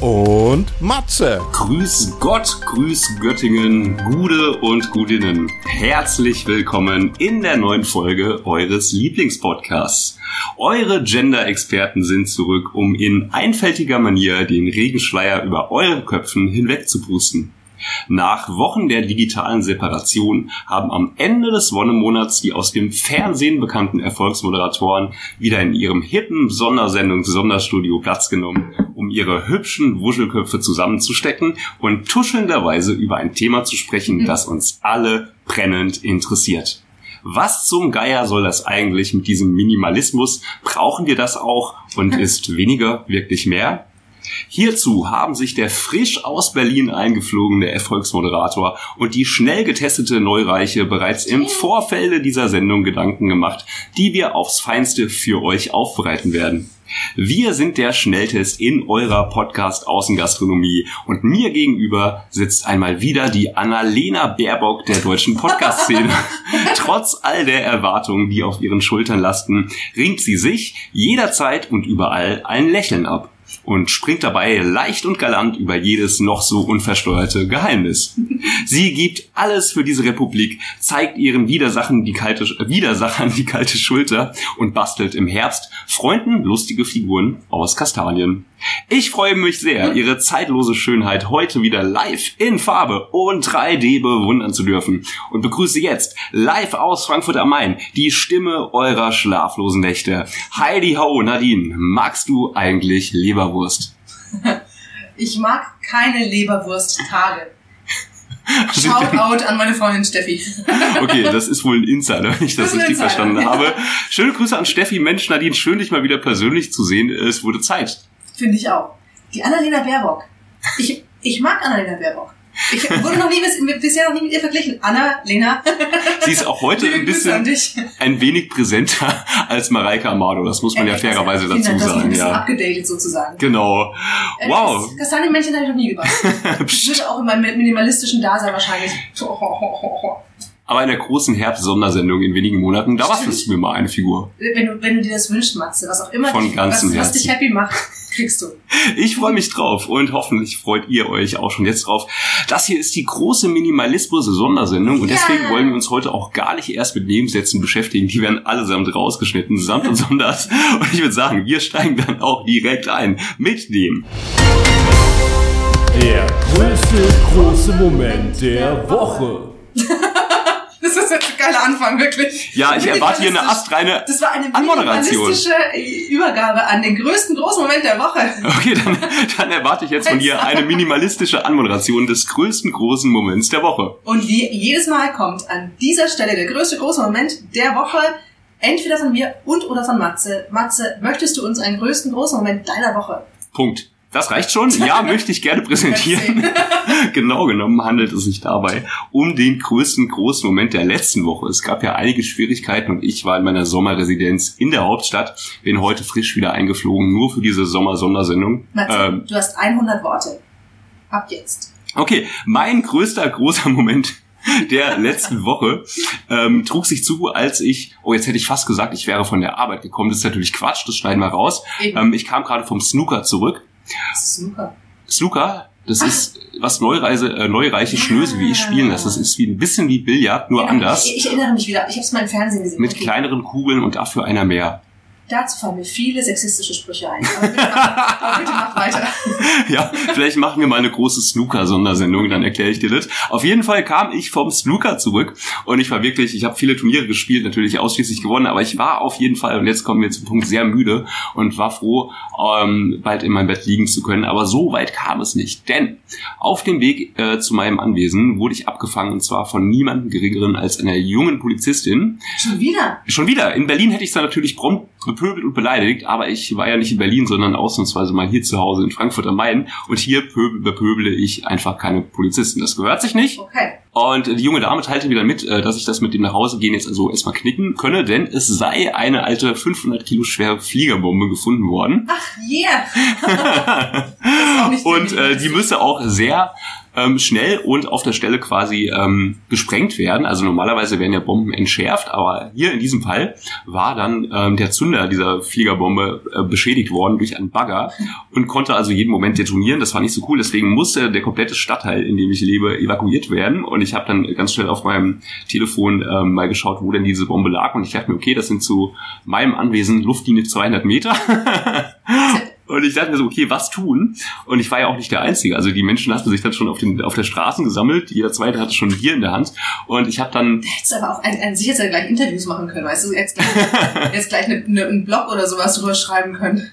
und Matze. Grüß Gott, grüß Göttingen, Gude und Gudinnen. Herzlich willkommen in der neuen Folge eures Lieblingspodcasts. Eure Gender-Experten sind zurück, um in einfältiger Manier den Regenschleier über euren Köpfen hinwegzupusten. Nach Wochen der digitalen Separation haben am Ende des Wonnemonats die aus dem Fernsehen bekannten Erfolgsmoderatoren wieder in ihrem hippen Sondersendung Sonderstudio Platz genommen, um ihre hübschen Wuschelköpfe zusammenzustecken und tuschelnderweise über ein Thema zu sprechen, das uns alle brennend interessiert. Was zum Geier soll das eigentlich mit diesem Minimalismus? Brauchen wir das auch? Und ist weniger wirklich mehr? Hierzu haben sich der frisch aus Berlin eingeflogene Erfolgsmoderator und die schnell getestete Neureiche bereits im Vorfelde dieser Sendung Gedanken gemacht, die wir aufs Feinste für euch aufbereiten werden. Wir sind der Schnelltest in eurer Podcast Außengastronomie und mir gegenüber sitzt einmal wieder die Annalena Baerbock der deutschen Podcast-Szene. Trotz all der Erwartungen, die auf ihren Schultern lasten, ringt sie sich jederzeit und überall ein Lächeln ab und springt dabei leicht und galant über jedes noch so unversteuerte Geheimnis. Sie gibt alles für diese Republik, zeigt ihren Widersachern die kalte, Widersachern die kalte Schulter und bastelt im Herbst Freunden lustige Figuren aus Kastanien. Ich freue mich sehr, ihre zeitlose Schönheit heute wieder live in Farbe und 3D bewundern zu dürfen und begrüße jetzt live aus Frankfurt am Main die Stimme eurer schlaflosen Nächte. Heidi Ho, Nadine, magst du eigentlich Leberwurst? Ich mag keine Leberwurst-Tage. Shoutout an meine Freundin Steffi. Okay, das ist wohl ein Insider, wenn ich das, Das richtig Insider, verstanden ja. habe. Schöne Grüße an Steffi. Mensch, Nadine, schön, dich mal wieder persönlich zu sehen. Es wurde Zeit. Finde ich auch. Die Annalena Baerbock. Ich, ich mag Annalena Baerbock. Ich wurde noch nie bis, bisher noch nie mit ihr verglichen. Anna-Lena. Sie ist auch heute ein bisschen, ein wenig präsenter als Mareike Amado. Das muss man ja Echt, fairerweise vielen dazu dass ich ein sagen, bisschen ja. abgedatet sozusagen. Genau. Äh, Wow. Das Kastanienmännchen habe ich noch nie gebacken. Ich würde auch in meinem minimalistischen Dasein wahrscheinlich. Aber in der großen Herbst-Sondersendung in wenigen Monaten, da bastelst du mir mal eine Figur. Wenn du, wenn du dir das wünschst, Matze, was auch immer Von dich, ganzem was, was dich happy macht, kriegst du. Ich freue mich drauf und hoffentlich freut ihr euch auch schon jetzt drauf. Das hier ist die große Minimalismus-Sondersendung und Ja. deswegen wollen wir uns heute auch gar nicht erst mit Nebensätzen beschäftigen. Die werden allesamt rausgeschnitten, samt und sonders. Und ich würde sagen, wir steigen dann auch direkt ein mit dem Der größte große Moment der Woche. Das ist jetzt ein geiler Anfang, wirklich. Ja, ich erwarte hier eine astreine Das war eine minimalistische Übergabe an den größten großen Moment der Woche. Okay, dann, dann erwarte ich jetzt von dir eine minimalistische Anmoderation des größten großen Moments der Woche. Und wie jedes Mal kommt an dieser Stelle der größte große Moment der Woche, entweder von mir und oder von Matze. Matze, möchtest du uns einen größten großen Moment deiner Woche? Punkt. Das reicht schon. Ja, möchte ich gerne präsentieren. genau genommen handelt es sich dabei um den größten großen Moment der letzten Woche. Es gab ja einige Schwierigkeiten und ich war in meiner Sommerresidenz in der Hauptstadt, bin heute frisch wieder eingeflogen, nur für diese Sommer-Sondersendung. Ähm, du hast 100 Worte. Ab jetzt. Okay, mein größter großer Moment der letzten Woche ähm, trug sich zu, als ich, oh jetzt hätte ich fast gesagt, ich wäre von der Arbeit gekommen. Das ist natürlich Quatsch, das schneiden wir raus. Ähm, ich kam gerade vom Snooker zurück. Das ist super. Snooker, das ist was Neureise, äh, neureiche Schnöse, wie ich spielen lasse. Das ist wie ein bisschen wie Billard, nur Genau, anders. Ich, ich erinnere mich wieder. Ich habe es mal im Fernsehen gesehen. Mit Okay. kleineren Kugeln und dafür einer mehr. Dazu fallen mir viele sexistische Sprüche ein. Aber bitte mach, aber bitte mach weiter. ja, vielleicht machen wir mal eine große Snooker-Sondersendung, dann erkläre ich dir das. Auf jeden Fall kam ich vom Snooker zurück und ich war wirklich, ich habe viele Turniere gespielt, natürlich ausschließlich gewonnen, aber ich war auf jeden Fall, und jetzt kommen wir zum Punkt, sehr müde und war froh, ähm, bald in meinem Bett liegen zu können. Aber so weit kam es nicht, denn auf dem Weg äh, zu meinem Anwesen wurde ich abgefangen und zwar von niemandem geringeren als einer jungen Polizistin. Schon wieder? Schon wieder. In Berlin hätte ich dann natürlich prompt bepöbelt und beleidigt, aber ich war ja nicht in Berlin, sondern ausnahmsweise mal hier zu Hause in Frankfurt am Main und hier pöbel, bepöbele ich einfach keine Polizisten. Das gehört sich nicht. Okay. Und die junge Dame teilte mir dann mit, äh, dass ich das mit dem nach Hause gehen jetzt also erstmal knicken könne, denn es sei eine alte 500 Kilo schwere Fliegerbombe gefunden worden. Ach, yeah. Und die- äh, die müsse auch sehr ähm, schnell und auf der Stelle quasi ähm, gesprengt werden. Also normalerweise werden ja Bomben entschärft, aber hier in diesem Fall war dann ähm, der Zünder dieser Fliegerbombe äh, beschädigt worden durch einen Bagger und konnte also jeden Moment detonieren. Das war nicht so cool, deswegen musste der komplette Stadtteil, in dem ich lebe, evakuiert werden. Und ich habe dann ganz schnell auf meinem Telefon ähm, mal geschaut, wo denn diese Bombe lag. Und ich dachte mir, okay, das sind zu meinem Anwesen Luftlinie 200 Meter. Und ich dachte mir so, okay, was tun? Und ich war ja auch nicht der Einzige. Also die Menschen hatten sich dann schon auf, den, auf der Straße gesammelt. Jeder Zweite hatte schon Bier in der Hand. Und ich habe dann, Hättest aber auch ein, ein, sich jetzt ja gleich Interviews machen können, weißt du, jetzt gleich, jetzt gleich eine, eine, einen Blog oder sowas drüber schreiben können.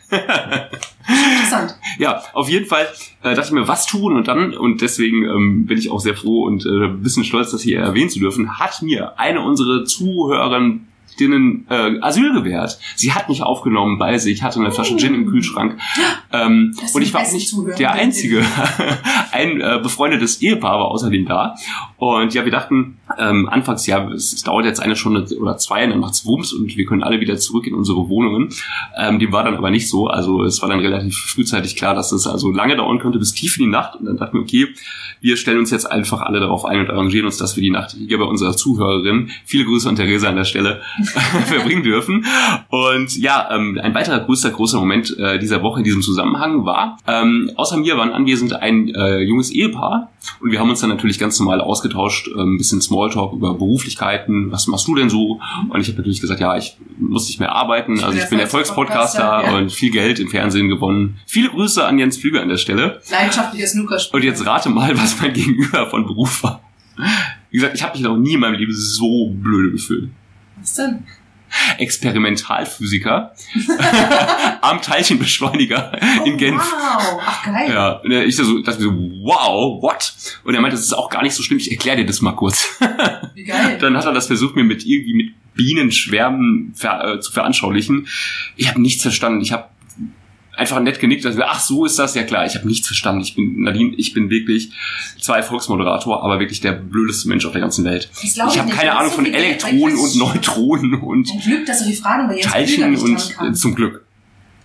Interessant. ja, auf jeden Fall äh, dachte ich mir, was tun? Und dann, und deswegen ähm, bin ich auch sehr froh und äh, ein bisschen stolz, das hier erwähnen zu dürfen, hat mir eine unserer Zuhörerinnen äh, Asyl gewährt. Sie hat mich aufgenommen bei sich, hatte eine Flasche Gin im Kühlschrank. Ähm, und ich war auch nicht Zuhörer. der Einzige. Ein äh, befreundetes Ehepaar war außerdem da. Und ja, wir dachten, ähm, anfangs, ja, es, es dauert jetzt eine Stunde oder zwei, dann macht's Wumms und wir können alle wieder zurück in unsere Wohnungen. Ähm, dem war dann aber nicht so. Also es war dann relativ frühzeitig klar, dass es also lange dauern könnte, bis tief in die Nacht. Und dann dachten wir, okay, wir stellen uns jetzt einfach alle darauf ein und arrangieren uns, dass wir die Nacht hier bei unserer Zuhörerin, viele Grüße an Theresa an der Stelle, verbringen dürfen. Und ja, ähm, ein weiterer größter, großer Moment äh, dieser Woche in diesem Zusammenhang war, ähm, außer mir waren anwesend ein äh, junges Ehepaar und wir haben uns dann natürlich ganz normal ausgetauscht, äh, ein bisschen Smalltalk über Beruflichkeiten, was machst du denn so? Und ich habe natürlich gesagt, ja, ich muss nicht mehr arbeiten, also ich bin Erfolgspodcaster ja. und viel Geld im Fernsehen gewonnen. Viele Grüße an Jens Flüger an der Stelle. Leidenschaftliches Snookerspiel. Und jetzt rate mal, was mein Gegenüber von Beruf war. Wie gesagt, ich habe mich noch nie in meinem Leben so blöde gefühlt. Was denn? Experimentalphysiker am Teilchenbeschleuniger in Oh, Genf. Wow. Ach, geil. Ja, und ich so, dachte so, wow, what? Und er meinte, das ist auch gar nicht so schlimm, ich erkläre dir das mal kurz. Wie geil. Dann hat er das versucht, mir mit irgendwie mit Bienenschwärmen ver, äh, zu veranschaulichen. Ich habe nichts verstanden. Ich habe einfach nett genickt. Also, ach, so ist das ja klar. Ich habe nichts verstanden. Ich bin Nadine, ich bin wirklich zwar Erfolgsmoderator, aber wirklich der blödeste Mensch auf der ganzen Welt. Glaub Ich habe keine Ahnung so von Elektronen und Neutronen und Ein Glück, dass solche Fragen bei Teilchen und äh, zum Glück.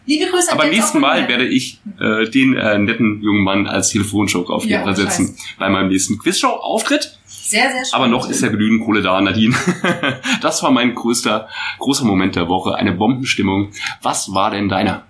Liebe Grüße Aber beim nächsten Mal werde ich äh, den äh, netten jungen Mann als Telefonjoker auf jeden Ja, Fall setzen bei meinem nächsten Quizshow-Auftritt. Sehr, sehr schön. Aber noch ist ja genügend Kohle da, Nadine. das war mein größter, großer Moment der Woche. Eine Bombenstimmung. Was war denn deiner?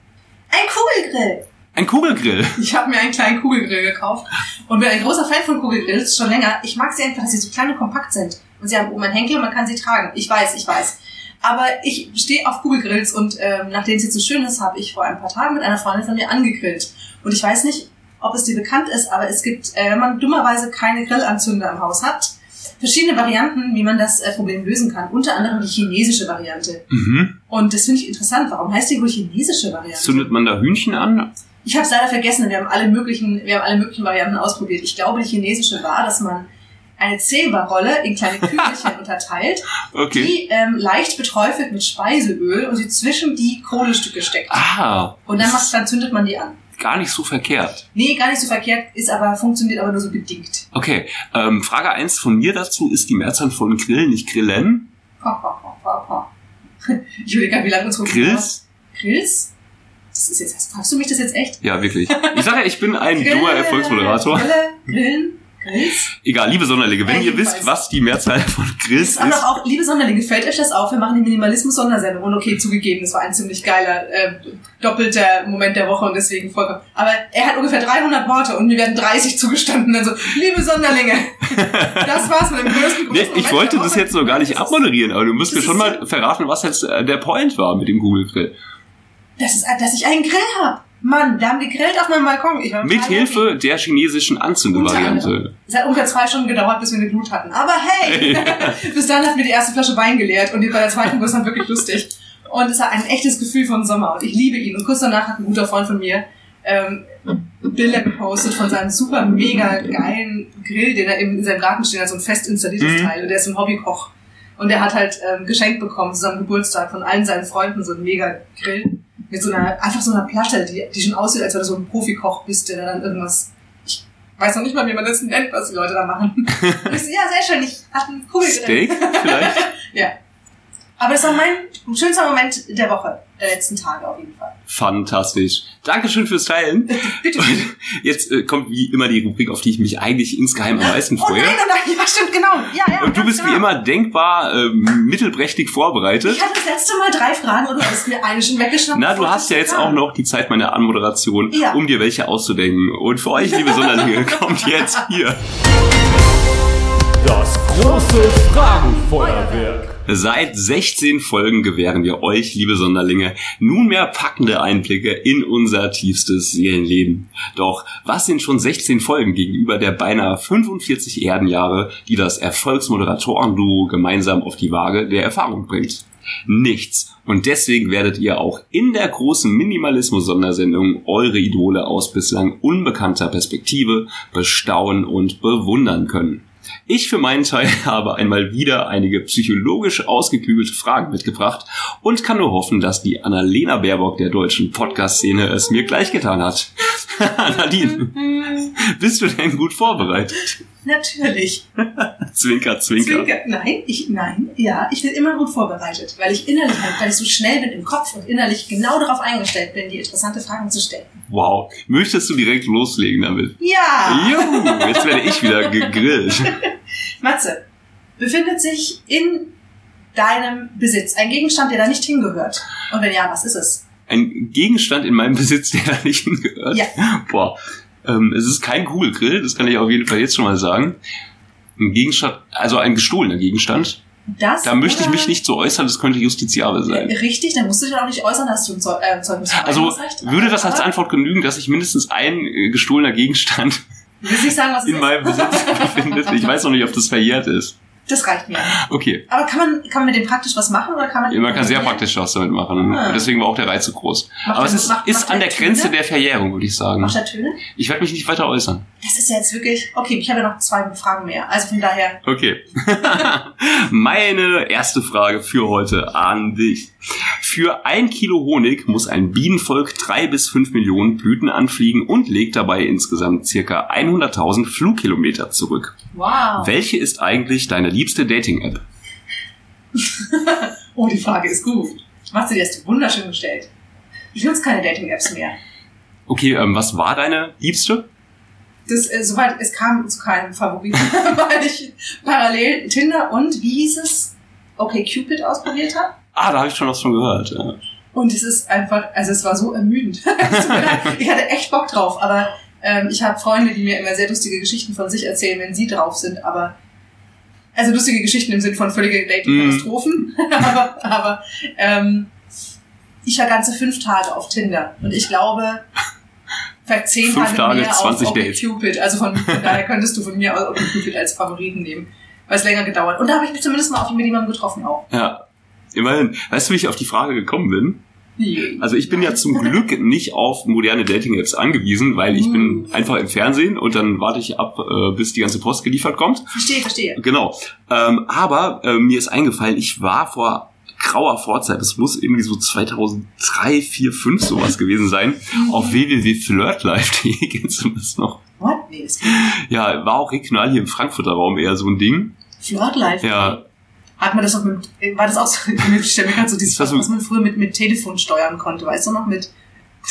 Ein Kugelgrill. Ein Kugelgrill. Ich habe mir einen kleinen Kugelgrill gekauft und bin ein großer Fan von Kugelgrills, schon länger. Ich mag sie einfach, dass sie so klein und kompakt sind. Und sie haben oben einen Henkel und man kann sie tragen. Ich weiß, ich weiß. Aber ich stehe auf Kugelgrills und ähm, nachdem es jetzt so schön ist, habe ich vor ein paar Tagen mit einer Freundin von mir angegrillt. Und ich weiß nicht, ob es dir bekannt ist, aber es gibt, äh, wenn man dummerweise keine Grillanzünder im Haus hat, verschiedene Varianten, wie man das äh, Problem lösen kann. Unter anderem die chinesische Variante. Mhm. Und das finde ich interessant. Warum heißt die wohl chinesische Variante? Zündet man da Hühnchen an? Ich habe es leider vergessen. Wir haben alle möglichen, wir haben alle möglichen Varianten ausprobiert. Ich glaube, die chinesische war, dass man eine Zebra-Rolle in kleine Kügelchen unterteilt, Okay. die ähm, leicht beträufelt mit Speiseöl und sie zwischen die Kohlestücke steckt. Ah. Und dann, macht, dann zündet man die an. Gar nicht so verkehrt. Nee, gar nicht so verkehrt, ist aber, funktioniert aber nur so bedingt. Okay. Ähm, Frage eins von mir dazu. Ist die Mehrzahl von Grill nicht Grillen? Pa, pa, pa. Ich überlege gerade, wie lange unsere Grills? Grills? Das ist jetzt, fragst du mich das jetzt echt? Ja, wirklich. Ich sage ja, ich bin ein Grille, duer Erfolgsmoderator. Grille, Grillen. Grills? Egal, liebe Sonderlinge, wenn Ja, ihr wisst, was die Mehrzahl von Grills Ist auch, noch ist, auch, liebe Sonderlinge, fällt euch das auf? Wir machen die Minimalismus-Sondersendung und okay, zugegeben, das war ein ziemlich geiler, äh, doppelter Moment der Woche und deswegen vollkommen. Aber er hat ungefähr 300 Worte und mir werden 30 zugestanden. Also, liebe Sonderlinge, das war's mit dem größten, größten Nee, ich Moment wollte das jetzt so gar nicht abmoderieren, aber du musst mir schon mal verraten, was jetzt äh, der Point war mit dem Google Grill. Das ist, dass ich einen Grill habe. Mann, wir haben gegrillt auf meinem Balkon. Ich war Mit Hilfe der chinesischen Anzündevariante. Es hat ungefähr zwei Stunden gedauert, bis wir eine Glut hatten. Aber hey, bis dann hat mir die erste Flasche Wein geleert und bei der zweiten wurde es dann wirklich lustig. Und es hat ein echtes Gefühl von Sommer und ich liebe ihn. Und kurz danach hat ein guter Freund von mir ähm, Bilder gepostet von seinem super mega geilen Grill, den er eben in seinem Garten steht, hat so ein fest installiertes Mhm. Teil. Und der ist ein Hobbykoch. Und der hat halt ähm, geschenkt bekommen zu seinem Geburtstag von allen seinen Freunden so einen mega Grill mit so einer, einfach so einer Platte, die, die schon aussieht, als wäre so ein Profikoch bist, der dann irgendwas, ich weiß noch nicht mal, wie man das nennt, was die Leute da machen. Ich so, ja, sehr schön, ich hatte einen Kugelgrill. Steak vielleicht? Ja. Aber das war mein schönster Moment der Woche, der letzten Tage auf jeden Fall. Fantastisch. Dankeschön fürs Teilen. Bitte. Und jetzt äh, kommt wie immer die Rubrik, auf die ich mich eigentlich insgeheim am meisten Oh freue. nein, oh nein, ja, stimmt, genau. Ja, ja. Und du bist wie genau. immer denkbar äh, mittelprächtig vorbereitet. Ich hatte das letzte Mal drei Fragen und du hast mir eine schon weggeschnappt. Na, du hast ja jetzt auch noch die Zeit meiner Anmoderation, Ja. um dir welche auszudenken. Und für euch, liebe Sonderlinge, kommt jetzt hier. Das große Fragenfeuerwerk. Seit 16 Folgen gewähren wir euch, liebe Sonderlinge, nunmehr packende Einblicke in unser tiefstes Seelenleben. Doch was sind schon 16 Folgen gegenüber der beinahe 45 Erdenjahre, die das Erfolgsmoderatoren-Duo gemeinsam auf die Waage der Erfahrung bringt? Nichts. Und deswegen werdet ihr auch in der großen Minimalismus-Sondersendung eure Idole aus bislang unbekannter Perspektive bestaunen und bewundern können. Ich für meinen Teil habe einmal wieder einige psychologisch ausgeklügelte Fragen mitgebracht und kann nur hoffen, dass die Annalena Baerbock der deutschen Podcast-Szene es mir gleich getan hat. Nadine, bist du denn gut vorbereitet? Natürlich. Zwinker, zwinker. Zwinker. Nein, ich, nein, ja, ich bin immer gut vorbereitet, weil ich innerlich, weil ich so schnell bin im Kopf und innerlich genau darauf eingestellt bin, die interessante Fragen zu stellen. Wow. Möchtest du direkt loslegen damit? Ja! Juhu, jetzt werde ich wieder gegrillt. Matze, befindet sich in deinem Besitz ein Gegenstand, der da nicht hingehört? Und wenn ja, was ist es? Ein Gegenstand in meinem Besitz, der da nicht hingehört. Ja. Boah. Ähm, es ist kein Kugelgrill, das kann ich auf jeden Fall jetzt schon mal sagen. Ein Gegenstand, also ein gestohlener Gegenstand. Das Da möchte ich mich nicht so äußern, das könnte justiziabel sein. Richtig, dann musst du dich auch nicht äußern, dass du ein Zeug, äh, Zeugnis Also würde das als Antwort genügen, dass sich mindestens ein äh, gestohlener Gegenstand sagen, in meinem Besitz befindet? Ich weiß noch nicht, ob das verjährt ist. Das reicht mir. Okay. Aber kann man, kann man mit dem praktisch was machen oder kann man. Man kann sehr praktisch was damit machen. Ah. Deswegen war auch der Reiz so groß. Macht Aber es ist, macht- ist macht an er der Grenze Töne? der Verjährung, würde ich sagen. Macht er Töne? Ich werde mich nicht weiter äußern. Das ist ja jetzt wirklich. Okay, ich habe ja noch zwei Fragen mehr. Also von daher. Okay. Meine erste Frage für heute an dich. Für ein Kilo Honig muss ein Bienenvolk drei bis fünf Millionen Blüten anfliegen und legt dabei insgesamt circa 100.000 Flugkilometer zurück. Wow. Welche ist eigentlich deine liebste Dating-App? Oh, die Frage ist gut. Matze, die hast du wunderschön gestellt. Ich nutze keine Dating-Apps mehr. Okay, ähm, was war deine liebste? Das, äh, soweit, es kam zu keinem Favoriten, weil ich parallel Tinder und, wie hieß es? Okay, Cupid ausprobiert habe. Ah, da habe ich schon was von gehört. Ja. Und es ist einfach, also es war so ermüdend. Ich hatte echt Bock drauf, aber ähm, ich habe Freunde, die mir immer sehr lustige Geschichten von sich erzählen, wenn sie drauf sind, aber also lustige Geschichten im Sinn von völlige Dating-Katastrophen. aber aber ähm, ich war ganze fünf Tage auf Tinder und ich glaube, vielleicht zehn Fünf Tage, Tage, mehr 20 auf Dates. Cupid. Also von, von daher könntest du von mir aus Cupid als Favoriten nehmen, weil es länger gedauert. Und da habe ich mich zumindest mal auf mit jemandem getroffen auch. ja. Immerhin. Weißt du, wie ich auf die Frage gekommen bin? Also ich bin ja zum Glück nicht auf moderne Dating-Apps angewiesen, weil ich bin einfach im Fernsehen und dann warte ich ab, äh, bis die ganze Post geliefert kommt. Verstehe, verstehe. Genau. Ähm, aber äh, mir ist eingefallen, ich war vor grauer Vorzeit, das muss irgendwie so 2003, 4, 5 sowas gewesen sein, auf www.flirtlife.de, kennst du das noch? What? Nee, das Ja, war auch regional hier im Frankfurter Raum eher so ein Ding. Flirtlife. Ja, Hat man das noch mit, war das auch so, ich stelle mir gerade so dieses, was man früher mit, mit Telefon steuern konnte, weißt du noch, mit,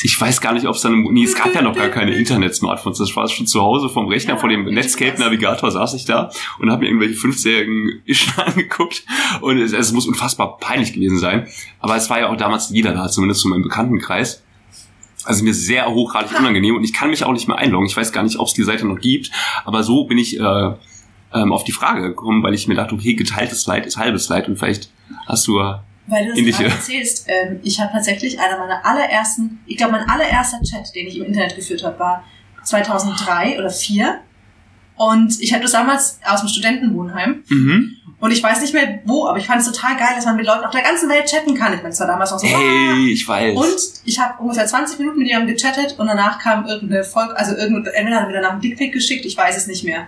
ich weiß gar nicht, ob es dann, nee, es gab ja noch gar keine Internet-Smartphones. Das war schon zu Hause vom Rechner, Ja, vor dem Netscape-Navigator saß ich da und habe mir irgendwelche fünfjährigen Ischen angeguckt und es, es muss unfassbar peinlich gewesen sein. Aber es war ja auch damals jeder da, zumindest zu meinem Bekanntenkreis. Also mir sehr hochgradig unangenehm und ich kann mich auch nicht mehr einloggen. Ich weiß gar nicht, ob es die Seite noch gibt, aber so bin ich äh, ähm, auf die Frage gekommen, weil ich mir dachte, okay, geteiltes Leid ist halbes Leid und vielleicht hast du Weil du das gerade erzählst, ähm, ich habe tatsächlich einer meiner allerersten, ich glaube mein allererster Chat, den ich im Internet geführt habe, war 2003 oder 2004. Und ich hatte das damals aus dem Studentenwohnheim. mhm. Und ich weiß nicht mehr wo, aber ich fand es total geil, dass man mit Leuten auf der ganzen Welt chatten kann. Ich meine, es war damals noch so. hey, ich weiß. Und ich habe ungefähr 20 Minuten mit jemandem gechattet und danach kam irgendeine Folge, also irgend, entweder hat er wieder nach einem Dickpick geschickt, ich weiß es nicht mehr.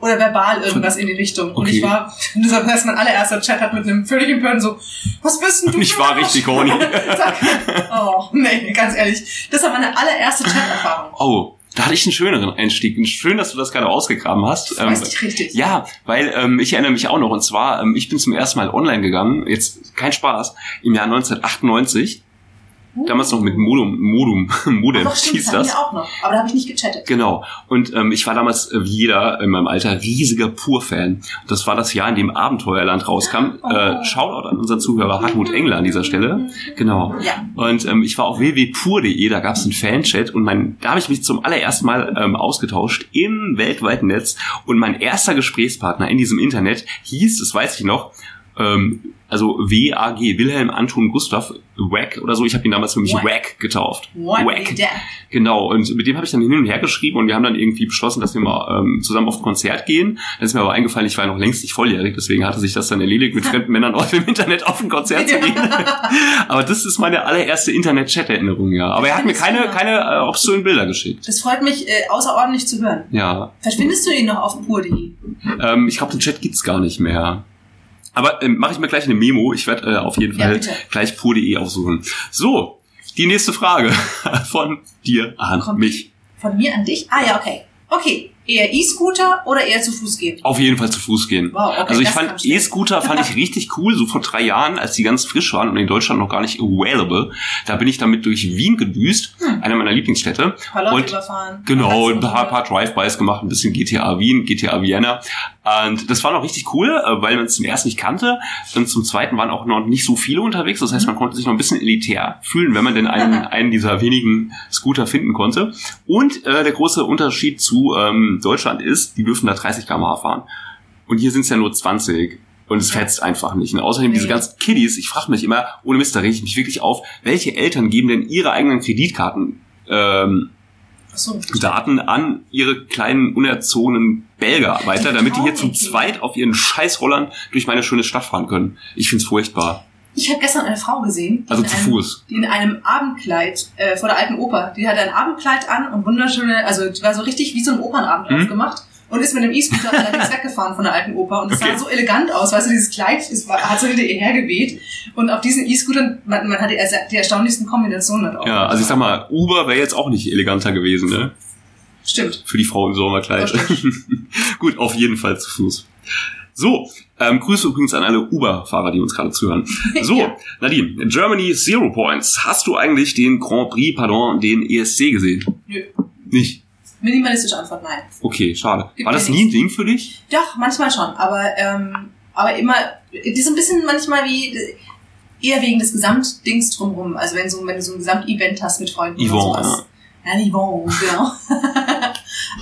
Oder verbal irgendwas in die Richtung. Und Okay. ich war, das war erst mein allererster Chat hat mit einem völlig empörten so, was bist denn du? Und ich war richtig horny. Oh, nee, ganz ehrlich. Das war meine allererste Chat-Erfahrung. Oh, da hatte ich einen schöneren Einstieg. Schön, dass du das gerade ausgegraben hast. Das weiß ich richtig. ja, weil ähm, ich erinnere mich auch noch. Und zwar, ähm, ich bin zum ersten Mal online gegangen. Jetzt kein Spaß. Im Jahr 1998. Damals noch mit Modem, Modem, Modem Doch, stimmt, hieß das das. auch noch. Aber da habe ich nicht gechattet. Genau. Und ähm, ich war damals, äh, wie jeder in meinem Alter, riesiger Pur-Fan. Das war das Jahr, in dem Abenteuerland rauskam. Oh. Äh, Shoutout an unseren Zuhörer Hartmut Engler an dieser Stelle. Genau. Ja. Und ähm, ich war auf www.pur.de, da gab es einen Fanchat und mein, da habe ich mich zum allerersten Mal ähm, ausgetauscht im weltweiten Netz. Und mein erster Gesprächspartner in diesem Internet hieß, das weiß ich noch, ähm, also W-A-G, Wilhelm Anton Gustav Wack oder so. Ich habe ihn damals für mich Wack. Wack getauft. What Wack. Genau, und mit dem habe ich dann hin und her geschrieben und wir haben dann irgendwie beschlossen, dass wir mal ähm, zusammen auf ein Konzert gehen. Dann ist mir aber eingefallen, ich war ja noch längst nicht volljährig, deswegen hatte sich das dann erledigt, mit fremden Männern aus dem Internet auf ein Konzert zu gehen. aber das ist meine allererste Internet-Chat-Erinnerung, ja. Aber er hat mir keine, keine äh, obszönen Bilder geschickt. Das freut mich äh, außerordentlich zu hören. Ja, Vielleicht findest du ihn noch auf pur.de. ähm, ich glaube, den Chat gibt's gar nicht mehr. Aber ähm, mache ich mir gleich eine Memo. Ich werde äh, auf jeden Ja, Fall bitte. gleich pur.de aufsuchen. So, die nächste Frage von dir an Kommt mich. Von mir an dich? Ah ja, okay. Okay. Eher E-Scooter oder eher zu Fuß gehen? Auf jeden Fall zu Fuß gehen. Wow, okay, also ich fand. E-Scooter fand ich richtig cool, so vor drei Jahren, als die ganz frisch waren und in Deutschland noch gar nicht available. Da bin ich damit durch Wien gedüst, eine meiner Lieblingsstädte. Ein paar Leute Und überfahren. Genau, ein paar, paar Drive-Bys gemacht, ein bisschen GTA Wien, GTA Vienna. Und das war noch richtig cool, äh, weil man es zum ersten nicht kannte. Und zum zweiten waren auch noch nicht so viele unterwegs. Das heißt, man konnte sich noch ein bisschen elitär fühlen, wenn man denn einen, einen dieser wenigen Scooter finden konnte. Und äh, der große Unterschied zu ähm, Deutschland ist, die dürfen da 30 km/h fahren. Und hier sind es ja nur 20. Und es fetzt einfach nicht. Und außerdem diese ganzen Kiddies, ich frage mich immer, ohne Mist, da reg ich mich wirklich auf, welche Eltern geben denn ihre eigenen Kreditkarten ähm, so. Daten an ihre kleinen unerzogenen Belger weiter, damit die hier zu zweit auf ihren Scheißrollern durch meine schöne Stadt fahren können. Ich find's furchtbar. Ich habe gestern eine Frau gesehen, die, Also in zu einem, Fuß. die in einem Abendkleid äh, vor der alten Oper, die hatte ein Abendkleid an und wunderschöne, also die war so richtig wie so ein Opernabend Mhm. aufgemacht und ist mit einem E-Scooter allerdings weggefahren von der alten Oper und es Okay. sah so elegant aus, weißt du, dieses Kleid war, hat so hinter ihr hergeweht und auf diesen E-Scootern, man, man hat die, erstaunlichsten Kombinationen da drauf. Ja, also ich sag mal, Uber wäre jetzt auch nicht eleganter gewesen, ne? Stimmt. Für die Frau im Sommerkleid. Gut, auf jeden Fall zu Fuß. So, ähm, Grüße übrigens an alle Uber-Fahrer, die uns gerade zuhören. So, Ja. Nadine, Germany Zero Points. Hast du eigentlich den Grand Prix, pardon, den ESC gesehen? Nö. Nicht. Minimalistische Antwort, nein. Okay, schade. Gibt War das nie ein Ding für dich? Doch, manchmal schon, aber, ähm, aber immer, die ist ein bisschen manchmal wie, eher wegen des Gesamtdings drumherum. Also wenn, so, wenn du so ein Gesamtevent hast mit Freunden Yvonne, oder sowas. Ja, Yvonne, genau.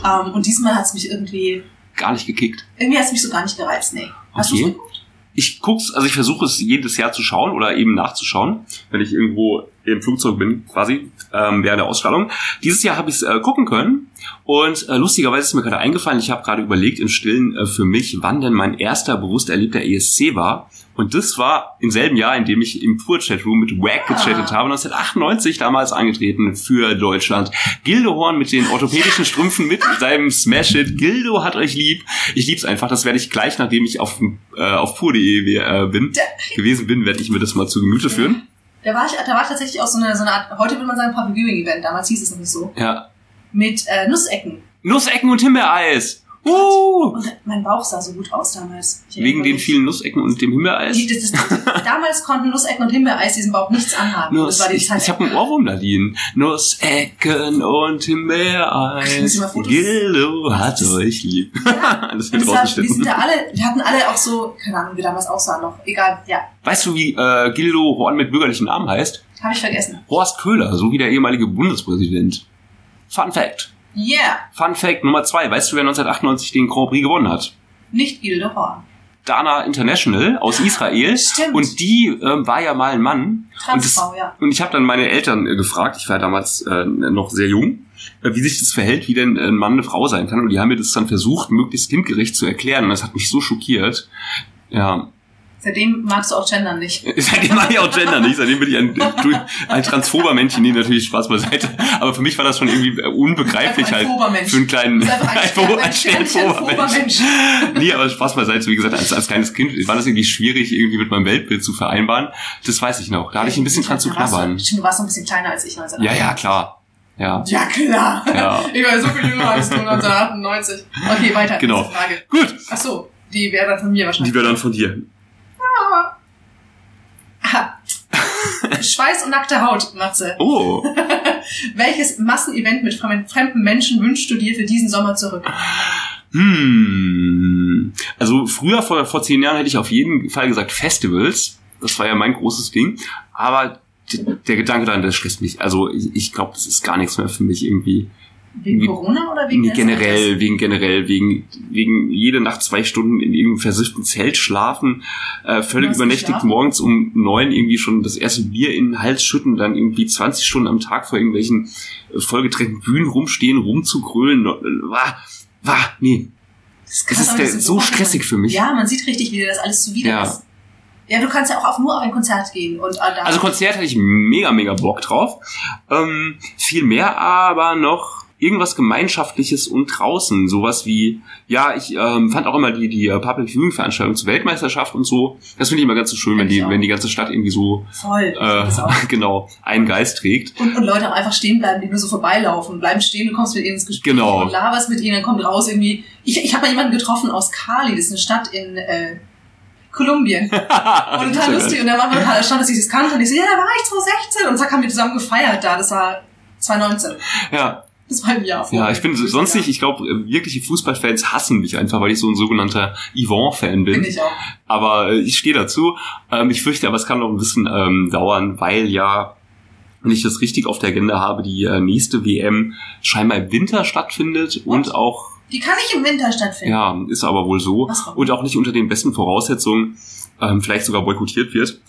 ähm, und diesmal hat es mich irgendwie, Gar nicht gekickt. irgendwie hat es mich so gar nicht gereizt, nee. Hast Okay. du's geguckt? ich guck's, also ich versuche es jedes Jahr zu schauen oder eben nachzuschauen, wenn ich irgendwo im Flugzeug bin, quasi, ähm, während der Ausstrahlung. Dieses Jahr habe ich es äh, gucken können und äh, lustigerweise ist mir gerade eingefallen, ich habe gerade überlegt im Stillen äh, für mich, wann denn mein erster bewusst erlebter ESC war. Und das war im selben Jahr, in dem ich im Pur-Chatroom mit Wack Ah. gechattet habe, 1998 damals angetreten für Deutschland. Gildo Horn mit den orthopädischen Strümpfen mit seinem Smash-It. Gildo hat euch lieb. Ich lieb's einfach. Das werde ich gleich, nachdem ich auf, äh, auf pur.de äh, bin, gewesen bin, werde ich mir das mal zu Gemüte führen. Da war ich, da war ich tatsächlich auch so eine, so eine Art, heute würde man sagen Public Viewing Event, damals hieß es noch nicht so, Ja. mit äh, Nussecken. Nussecken und Himbeereis. Uh, Und mein Bauch sah so gut aus damals. Ich wegen den vielen Nussecken und dem Himbeereis. Die, das, das, damals konnten Nussecken und Himbeereis diesen Bauch nichts anhaben. Nuss, das war die ich Zeit. ich habe einen Ohrwurm da liegen. Nussecken und Himbeereis. ich Gildo hat euch lieb. das Und wird es war, die sind rausgeschnitten. da alle, die hatten alle auch so, keine Ahnung, wie damals aussahen noch. Egal, ja, Weißt du, wie äh, Gildo Horn mit bürgerlichem Namen heißt? habe ich vergessen. Horst Köhler, so wie der ehemalige Bundespräsident. Fun Fact. Yeah, Fun Fact Nummer zwei. Weißt du, wer 1998 den Grand Prix gewonnen hat? nicht Gilde Horn. Dana International aus Israel. Stimmt. Und die ähm, war ja mal ein Mann. Und, das, Transfrau, ja. und ich habe dann meine Eltern äh, gefragt, ich war damals äh, noch sehr jung, äh, wie sich das verhält, wie denn ein Mann eine Frau sein kann. Und die haben mir das dann versucht, möglichst kindgerecht zu erklären. Und das hat mich so schockiert. Ja, Seitdem magst du auch Gendern nicht. seitdem war ich auch Gender nicht. Seitdem bin ich ein, ein transphober Männchen. Nee, natürlich Spaß beiseite. Aber für mich war das schon irgendwie unbegreiflich halt. Für einen kleinen, ein, ein, ein Sternchen-Phobermensch. Nee, aber Spaß beiseite. Wie gesagt, als, als kleines Kind war das irgendwie schwierig, irgendwie mit meinem Weltbild zu vereinbaren. Das weiß ich noch. Da hatte ich ein bisschen dran zu knabbern. Stimmt, du warst noch ein bisschen kleiner als ich 19. Ja, ja, klar. Ja. Ja, klar. Ja. Ich war so viel jünger als du 1998. Okay, weiter. Genau. Gut. Ach so, die wäre dann von mir wahrscheinlich. Die wäre dann von dir. Aha. Schweiß und nackte Haut, Matze. Oh. Welches Massenevent mit fremden Menschen wünschst du dir für diesen Sommer zurück? Hm. Also früher, vor, vor zehn Jahren, hätte ich auf jeden Fall gesagt Festivals. Das war ja mein großes Ding. Aber der Gedanke daran, das stresst mich. Also ich, ich glaube, das ist gar nichts mehr für mich irgendwie. Wegen Corona oder wegen generell, wegen generell, wegen, wegen jede Nacht zwei Stunden in irgendeinem versifften Zelt schlafen, äh, völlig übernächtigt morgens um neun irgendwie schon das erste Bier in den Hals schütten, dann irgendwie 20 Stunden am Tag vor irgendwelchen äh, vollgetränkten Bühnen rumstehen, rumzugrölen. no- äh, Wah, wah, nee. Das Es ist aber der, so stressig für mich. Ja, man sieht richtig, wie dir das alles zuwider Ja. ist. Ja, du kannst ja auch auf, nur auf ein Konzert gehen und äh. Also Konzert hatte ich mega, mega Bock drauf. Ähm, viel mehr aber noch irgendwas Gemeinschaftliches und draußen. Sowas wie, ja, ich ähm, fand auch immer die, die äh, Public Viewing Veranstaltung zur Weltmeisterschaft und so. Das finde ich immer ganz so schön, wenn die, auch. wenn die ganze Stadt irgendwie so, voll. äh, genau, einen Geist trägt. Und, und Leute auch einfach stehen bleiben, die nur so vorbeilaufen, bleiben stehen, du kommst mit ihnen ins Gespräch Genau. und laberst mit ihnen, dann kommt raus irgendwie. Ich, ich habe mal jemanden getroffen aus Cali, das ist eine Stadt in äh, Kolumbien. Und total lustig. Und der war total erstaunt, dass ich das kannte. Und ich so, ja, da war ich 2016. Und zack, haben wir zusammen gefeiert da. Das war 2019. Ja, Das war ein Jahr vor. ja, ich bin sonst nicht, ich glaube, wirkliche Fußballfans hassen mich einfach, weil ich so ein sogenannter Yvonne-Fan bin. Bin ich auch. Aber äh, ich stehe dazu. Ähm, ich fürchte, aber es kann noch ein bisschen ähm, dauern, weil ja, wenn ich das richtig auf der Agenda habe, die äh, nächste WM scheinbar im Winter stattfindet und auch, Die kann nicht im Winter stattfinden. ja, ist aber wohl so, warum? und auch nicht unter den besten Voraussetzungen, ähm, vielleicht sogar boykottiert wird.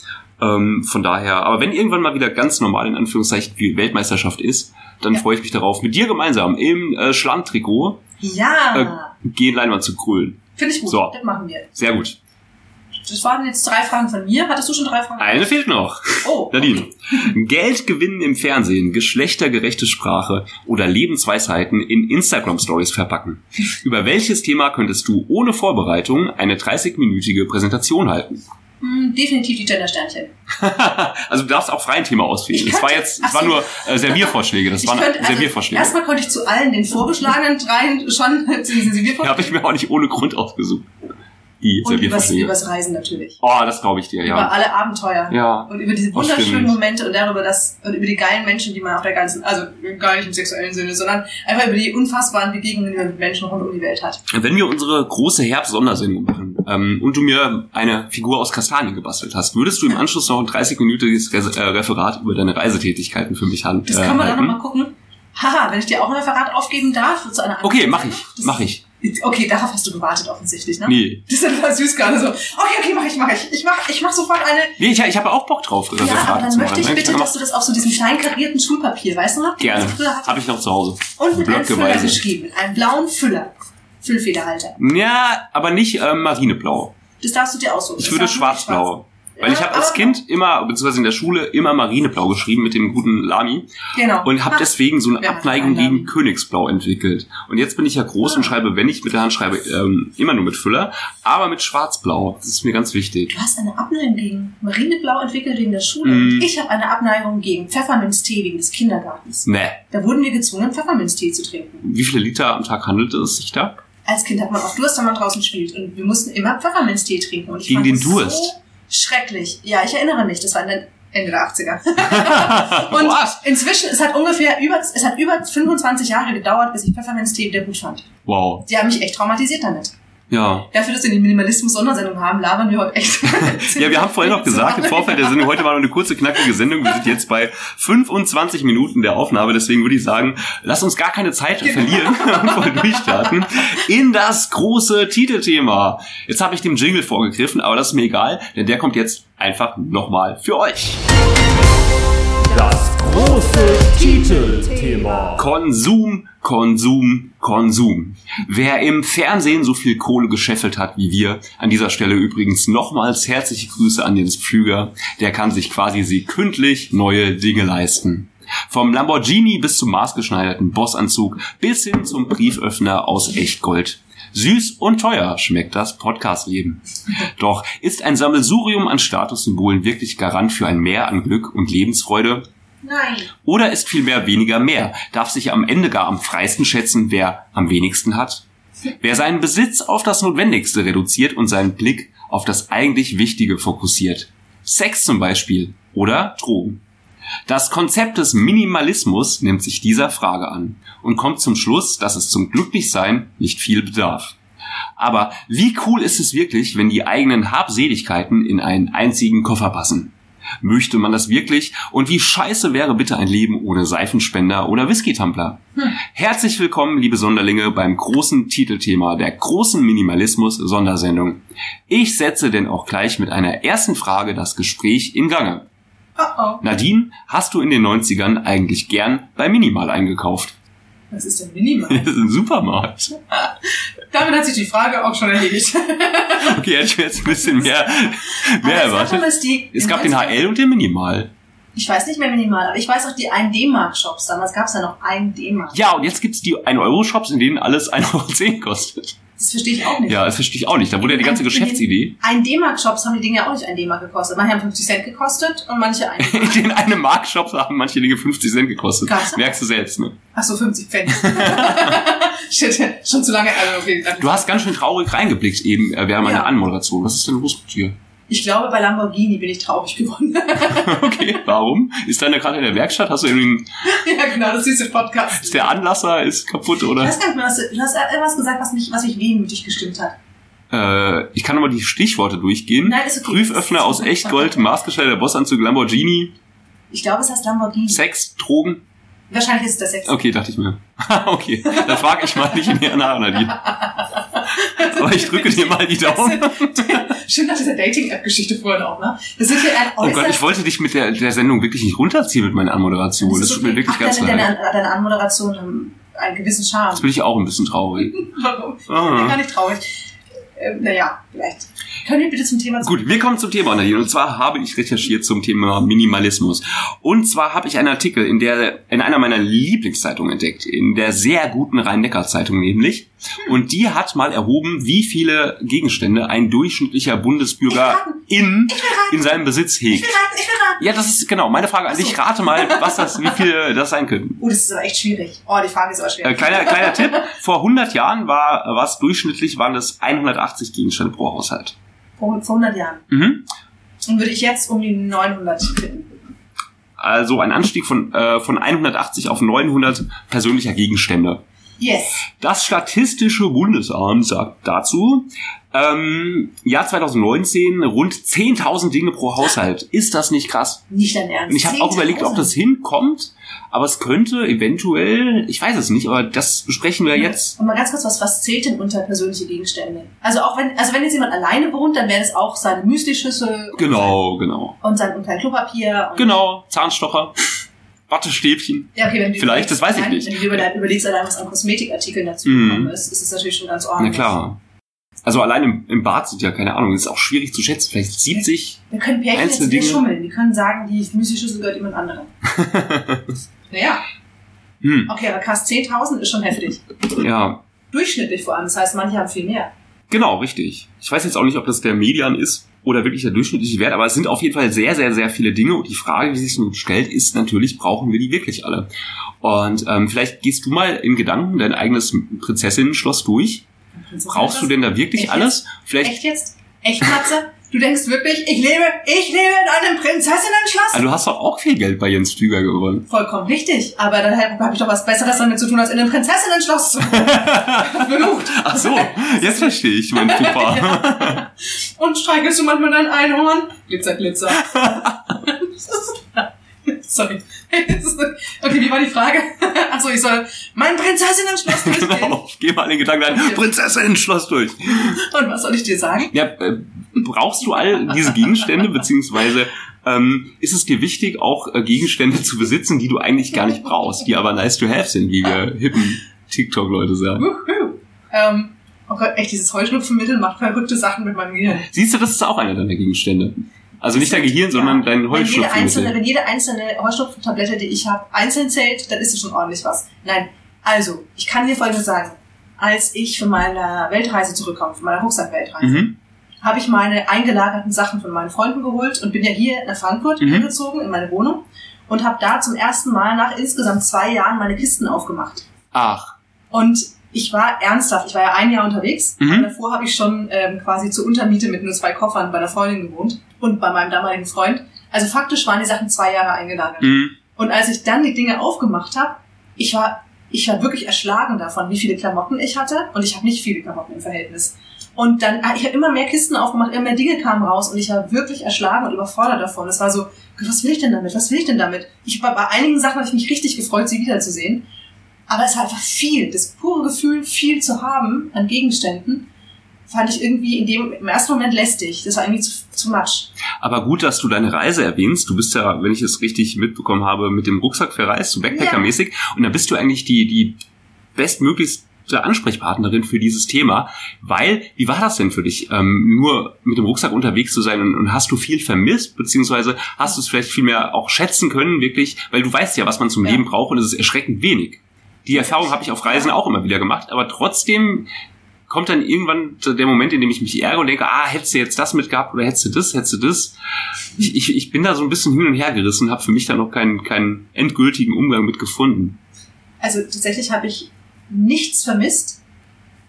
Ähm, von daher, aber wenn irgendwann mal wieder ganz normal in Anführungszeichen die Weltmeisterschaft ist, dann Ja. freue ich mich darauf, mit dir gemeinsam im äh, Schlandtrikot Ja. äh, gehen Leinwand zu grülen. Finde ich gut. so. Das machen wir. Sehr gut. Das waren jetzt drei Fragen von mir. Hattest du schon drei Fragen? Eine fehlt noch. Oh. Nadine. Geld gewinnen im Fernsehen, geschlechtergerechte Sprache oder Lebensweisheiten in Instagram-Stories verpacken. Über welches Thema könntest du ohne Vorbereitung eine 30-minütige Präsentation halten? Definitiv die Gender-Sternchen. also du darfst auch frei ein Thema auswählen. Das war jetzt, war so. nur äh, Serviervorschläge. Das Ich waren könnte- also Serviervorschläge. Erstmal konnte ich zu allen den vorgeschlagenen dreien schon zu diesen Die Serviervorschlägen. habe ich mir auch nicht ohne Grund ausgesucht. Die Und übers, übers Reisen natürlich. Oh, das glaube ich dir, Über ja. alle Abenteuer. Ja. Und über diese Oh, wunderschönen. Momente und darüber das, und über die geilen Menschen, die man auf der ganzen, also gar nicht im sexuellen Sinne, sondern einfach über die unfassbaren Begegnungen, die man mit Menschen rund um die Welt hat. Wenn wir unsere große Herbst-Sondersendung machen ähm, und du mir eine Figur aus Kastanien gebastelt hast, würdest du im Anschluss noch ein 30-minütiges Res äh, Referat über deine Reisetätigkeiten für mich han- Das äh, kann man dann halten? nochmal gucken. Haha, wenn ich dir auch ein Referat aufgeben darf zu einer Okay, mach ich, Das- mach ich. Okay, darauf hast du gewartet offensichtlich, ne? Nee. Das ist ja total süß gerade so. Okay, okay, mach ich, mach ich. Ich mach, ich mach sofort eine. Nee, ich, ich habe auch Bock drauf, Ja, aber Referate dann möchte ich machen. bitte, Dann dass du das auf so diesem kleinen karierten Schulpapier, weißt du noch? Gerne. Habe ich noch zu Hause. Und mit einem Füller geschrieben, mit einem blauen Füller. Füllfederhalter. Ja, aber nicht ähm, marineblau. Das darfst du dir aussuchen. Ich Das würde schwarzblau. Weil ich Ja, habe als Kind immer, beziehungsweise in der Schule, immer marineblau geschrieben mit dem guten Lami Genau. und habe Ha, deswegen so eine Ja, Abneigung gegen Königsblau entwickelt. Und jetzt bin ich ja groß und Ah. schreibe, wenn ich mit der Hand schreibe, ähm, immer nur mit Füller, aber mit schwarzblau. Das ist mir ganz wichtig. Du hast eine Abneigung gegen Marineblau entwickelt wegen der Schule. Mm. Ich habe eine Abneigung gegen Pfefferminztee wegen des Kindergartens. Nee. Da wurden wir gezwungen, Pfefferminztee zu trinken. Wie viele Liter am Tag handelt es sich da? Als Kind hat man oft Durst, wenn man draußen spielt. Und wir mussten immer Pfefferminztee trinken. Und ich Gegen fand den das Durst? So schrecklich. Ja, ich erinnere mich. Das war in Ende der 80er. und Was? inzwischen, es hat ungefähr über, es hat über 25 Jahre gedauert, bis ich Pfefferminztee wieder gut fand. Wow. Die haben mich echt traumatisiert damit. Ja. Dafür, dass wir die Minimalismus-Sondersendung haben, labern wir heute echt. Ja, wir haben vorhin noch gesagt, im Vorfeld der Sendung, heute war noch eine kurze, knackige Sendung. Wir sind jetzt bei 25 Minuten der Aufnahme. Deswegen würde ich sagen, lass uns gar keine Zeit verlieren und voll durchstarten in das große Titelthema. Jetzt habe ich dem Jingle vorgegriffen, aber das ist mir egal, denn der kommt jetzt einfach nochmal für euch. Das große Titelthema. Konsum, Konsum, Konsum. Wer im Fernsehen so viel Kohle gescheffelt hat wie wir, an dieser Stelle übrigens nochmals herzliche Grüße an Jens Pflüger, der kann sich quasi sekündlich neue Dinge leisten. Vom Lamborghini bis zum maßgeschneiderten Bossanzug bis hin zum Brieföffner aus Echtgold. Süß und teuer schmeckt das Podcast-Leben. Doch ist ein Sammelsurium an Statussymbolen wirklich Garant für ein Mehr an Glück und Lebensfreude? Nein. Oder ist vielmehr weniger mehr? Darf sich am Ende gar am freisten schätzen, wer am wenigsten hat? Wer seinen Besitz auf das Notwendigste reduziert und seinen Blick auf das eigentlich Wichtige fokussiert. Sex zum Beispiel oder Drogen. Das Konzept des Minimalismus nimmt sich dieser Frage an und kommt zum Schluss, dass es zum Glücklichsein nicht viel bedarf. Aber wie cool ist es wirklich, wenn die eigenen Habseligkeiten in einen einzigen Koffer passen? Möchte man das wirklich? Und wie scheiße wäre bitte ein Leben ohne Seifenspender oder Whisky-Tumbler? Herzlich willkommen, liebe Sonderlinge, beim großen Titelthema der großen Minimalismus-Sondersendung. Ich setze denn auch gleich mit einer ersten Frage das Gespräch in Gange. Oh oh. Nadine, hast du in den 90ern eigentlich gern bei Minimal eingekauft? Was ist denn minimal? Das ist ein Supermarkt. Damit hat sich die Frage auch schon erledigt. Okay, hätte ich mir jetzt ein bisschen mehr, mehr Aber erwartet. die Es in gab den 90ern HL und den Minimal. Ich weiß nicht mehr minimal, aber ich weiß auch die 1 D-Mark-Shops. Damals gab es ja noch 1 D-Mark. Ja, und jetzt gibt's die 1-Euro-Shops, in denen alles 1,10 Euro kostet. Das verstehe ich auch nicht. Ja, das verstehe ich auch nicht. Da wurde ja die ganze den- Geschäftsidee. 1 D-Mark-Shops haben die Dinge ja auch nicht 1 D-Mark gekostet. Manche haben 50 Cent gekostet und manche 1 In den einem Marktshop haben manche Dinge 50 Cent gekostet. Gab's das? Merkst du selbst, ne? Ach so, 50 Pfennig. Shit, schon zu lange. Also okay, danke. Du hast ganz schön traurig reingeblickt eben äh, während meiner Ja. Anmoderation. Was ist denn los mit dir? Ich glaube, bei Lamborghini bin ich traurig geworden. Okay, warum? Ist deine gerade in der Werkstatt? Hast du irgendwie, ja, genau, das süße Podcast. ist der Anlasser ist kaputt Ich oder? weiß gar nicht mehr, was du, du hast etwas gesagt, was mich, was mich wehmütig gestimmt hat. Äh, ich kann nochmal die Stichworte durchgehen. Nein, ist okay. Prüföffner aus Echtgold, maßgeschneiderter Bossanzug, Lamborghini, Ich glaube, es heißt Lamborghini. Sex, Drogen. Wahrscheinlich ist es der Sex. Okay, dachte ich mir. okay, dann frage ich mal nicht mehr nach, Nadine. Aber ich drücke dir mal die Daumen. Schön nach dieser Dating-App-Geschichte vorhin auch, ne? Das ist ja ein Oh Gott, ich wollte dich mit der, der Sendung wirklich nicht runterziehen mit meiner Anmoderation. Das ist tut mir okay. wirklich Ach, ganz deine, leid. deine, deine Anmoderation einen gewissen Charme. Jetzt bin ich auch ein bisschen traurig. Warum? Ich Ah. bin gar nicht traurig. Ähm, naja, vielleicht. Können wir bitte zum Thema Gut, wir kommen zum Thema, Nadine. Und zwar habe ich recherchiert zum Thema Minimalismus. Und zwar habe ich einen Artikel in der, in einer meiner Lieblingszeitungen entdeckt. In der sehr guten Rhein-Neckar-Zeitung nämlich. Und die hat mal erhoben, wie viele Gegenstände ein durchschnittlicher Bundesbürger in, in seinem Besitz Ich will hegt. raten, ich will raten. Ja, das ist genau meine Frage an dich. Rate mal, was das, wie viele das sein könnten. Oh, das ist aber echt schwierig. Oh, die Frage ist aber Äh, schwer. kleiner, kleiner Tipp. Vor 100 Jahren war was durchschnittlich waren es 180 Gegenstände pro Haushalt. Vor, vor 100 Jahren. Mhm. Und würde ich jetzt um die 900 tippen. Also ein Anstieg von, äh, von 180 auf 900 persönlicher Gegenstände. Yes. Das Statistische Bundesamt sagt dazu, ähm, Jahr 2019 rund 10.000 Dinge pro Haushalt. Ist das nicht krass? Nicht dein Ernst. Und ich habe auch überlegt, ob 10.000. das hinkommt, aber es könnte eventuell, ich weiß es nicht, aber das besprechen wir jetzt. Und mal ganz kurz, was, was zählt denn unter persönliche Gegenstände? Also auch wenn, also wenn jetzt jemand alleine wohnt, dann wäre es auch seine Müslischüssel und Genau, genau. sein, und sein, und sein Klopapier. Und Genau, Zahnstocher, Wattestäbchen. Ja, okay, wenn du Vielleicht, das weiß ich nicht. Wenn du über- überlegst, allein was an Kosmetikartikeln dazu Mhm. gekommen ist, ist es natürlich schon ganz Na ordentlich. klar. Also allein im, im Bad sind ja keine Ahnung, ist auch schwierig zu schätzen. Vielleicht 70. Wir können Pärchen jetzt Dinge. schummeln. Die können sagen, die Müslischüssel gehört jemand anderem. naja, Hm, okay, aber krass, 10.000 ist schon heftig. ja, Durchschnittlich vor allem. Das heißt, manche haben viel mehr. Genau, richtig. Ich weiß jetzt auch nicht, ob das der Median ist oder wirklich der durchschnittliche Wert, aber es sind auf jeden Fall sehr, sehr, sehr viele Dinge. Und die Frage, die sich nun stellt, ist natürlich, brauchen wir die wirklich alle? Und ähm, vielleicht gehst du mal in Gedanken dein eigenes Prinzessinnen-Schloss durch Prinzessin Brauchst du denn da wirklich Echt alles? Vielleicht, Echt jetzt? Echt, Matze? Du denkst wirklich, ich lebe, ich lebe in einem Prinzessinnen-Schloss? also du hast doch auch viel Geld bei Jens Flüger gewonnen. Vollkommen richtig. Aber dann habe ich doch was Besseres damit zu tun, als in einem Prinzessinnen-Schloss zu Genug. Ach so, jetzt verstehe ich, mein Pupa. Und streichelst du manchmal dein Einhorn? Glitzer, Glitzer. Sorry. Okay, wie war die Frage? Achso, ich soll mein Prinzessinnen-Schloss durchgehen. genau, geh mal den Gedanken ein, Prinzessin, Schloss durch. Und was soll ich dir sagen? Ja, äh, brauchst du all diese Gegenstände, beziehungsweise ähm, ist es dir wichtig, auch äh, Gegenstände zu besitzen, die du eigentlich gar nicht brauchst, die aber nice to have sind, wie wir hippen TikTok-Leute sagen. Ähm, oh Gott, echt, dieses Heuschnupfenmittel macht verrückte Sachen mit meinem Gehirn. Siehst du, das ist auch einer deiner Gegenstände. Also nicht dein Gehirn, sondern dein Wenn jede, einzelne, Heuschnupfenmittel. wenn jede einzelne Heuschnupfentablette, die ich habe, einzeln zählt, dann ist es schon ordentlich was. Nein, also, ich kann dir Folgendes sagen. Als ich von meiner Weltreise zurückkomme, von meiner Rucksack-Weltreise, Mhm. Habe ich meine eingelagerten Sachen von meinen Freunden geholt und bin ja hier nach Frankfurt Mhm. hingezogen in meine Wohnung und habe da zum ersten Mal nach insgesamt zwei Jahren meine Kisten aufgemacht. Ach, Und ich war ernsthaft, ich war ja ein Jahr unterwegs. Mhm. Davor habe ich schon ähm, quasi zur Untermiete mit nur zwei Koffern bei einer Freundin gewohnt und bei meinem damaligen Freund. Also faktisch waren die Sachen zwei Jahre eingelagert. mhm. Und als ich dann die Dinge aufgemacht habe, ich war, ich war wirklich erschlagen davon, wie viele Klamotten ich hatte. Und ich habe nicht viele Klamotten im Verhältnis. Und dann, ah, ich habe immer mehr Kisten aufgemacht, immer mehr Dinge kamen raus und ich war wirklich erschlagen und überfordert davon. Es war so, was will ich denn damit? Was will ich denn damit? Ich war bei einigen Sachen habe ich mich richtig gefreut, sie wiederzusehen. Aber es war einfach viel. Das pure Gefühl, viel zu haben an Gegenständen, fand ich irgendwie in dem, im ersten Moment lästig. Das war irgendwie zu, zu much. Aber gut, dass du deine Reise erwähnst. Du bist ja, wenn ich es richtig mitbekommen habe, mit dem Rucksack verreist, so Backpacker-mäßig. Und da bist du eigentlich die, die bestmöglichste Ansprechpartnerin für dieses Thema. Weil, wie war das denn für dich, ähm, nur mit dem Rucksack unterwegs zu sein und, und hast du viel vermisst, beziehungsweise hast du es vielleicht viel mehr auch schätzen können, wirklich, weil du weißt ja, was man zum Ja. Leben braucht und es ist erschreckend wenig. Die Erfahrung habe ich auf Reisen auch immer wieder gemacht, aber trotzdem kommt dann irgendwann der Moment, in dem ich mich ärgere und denke, ah, hättest du jetzt das mitgehabt oder hättest du das, hättest du das. Ich, ich, ich bin da so ein bisschen hin und her gerissen, habe für mich da noch keinen, keinen endgültigen Umgang mit gefunden. Also tatsächlich habe ich nichts vermisst.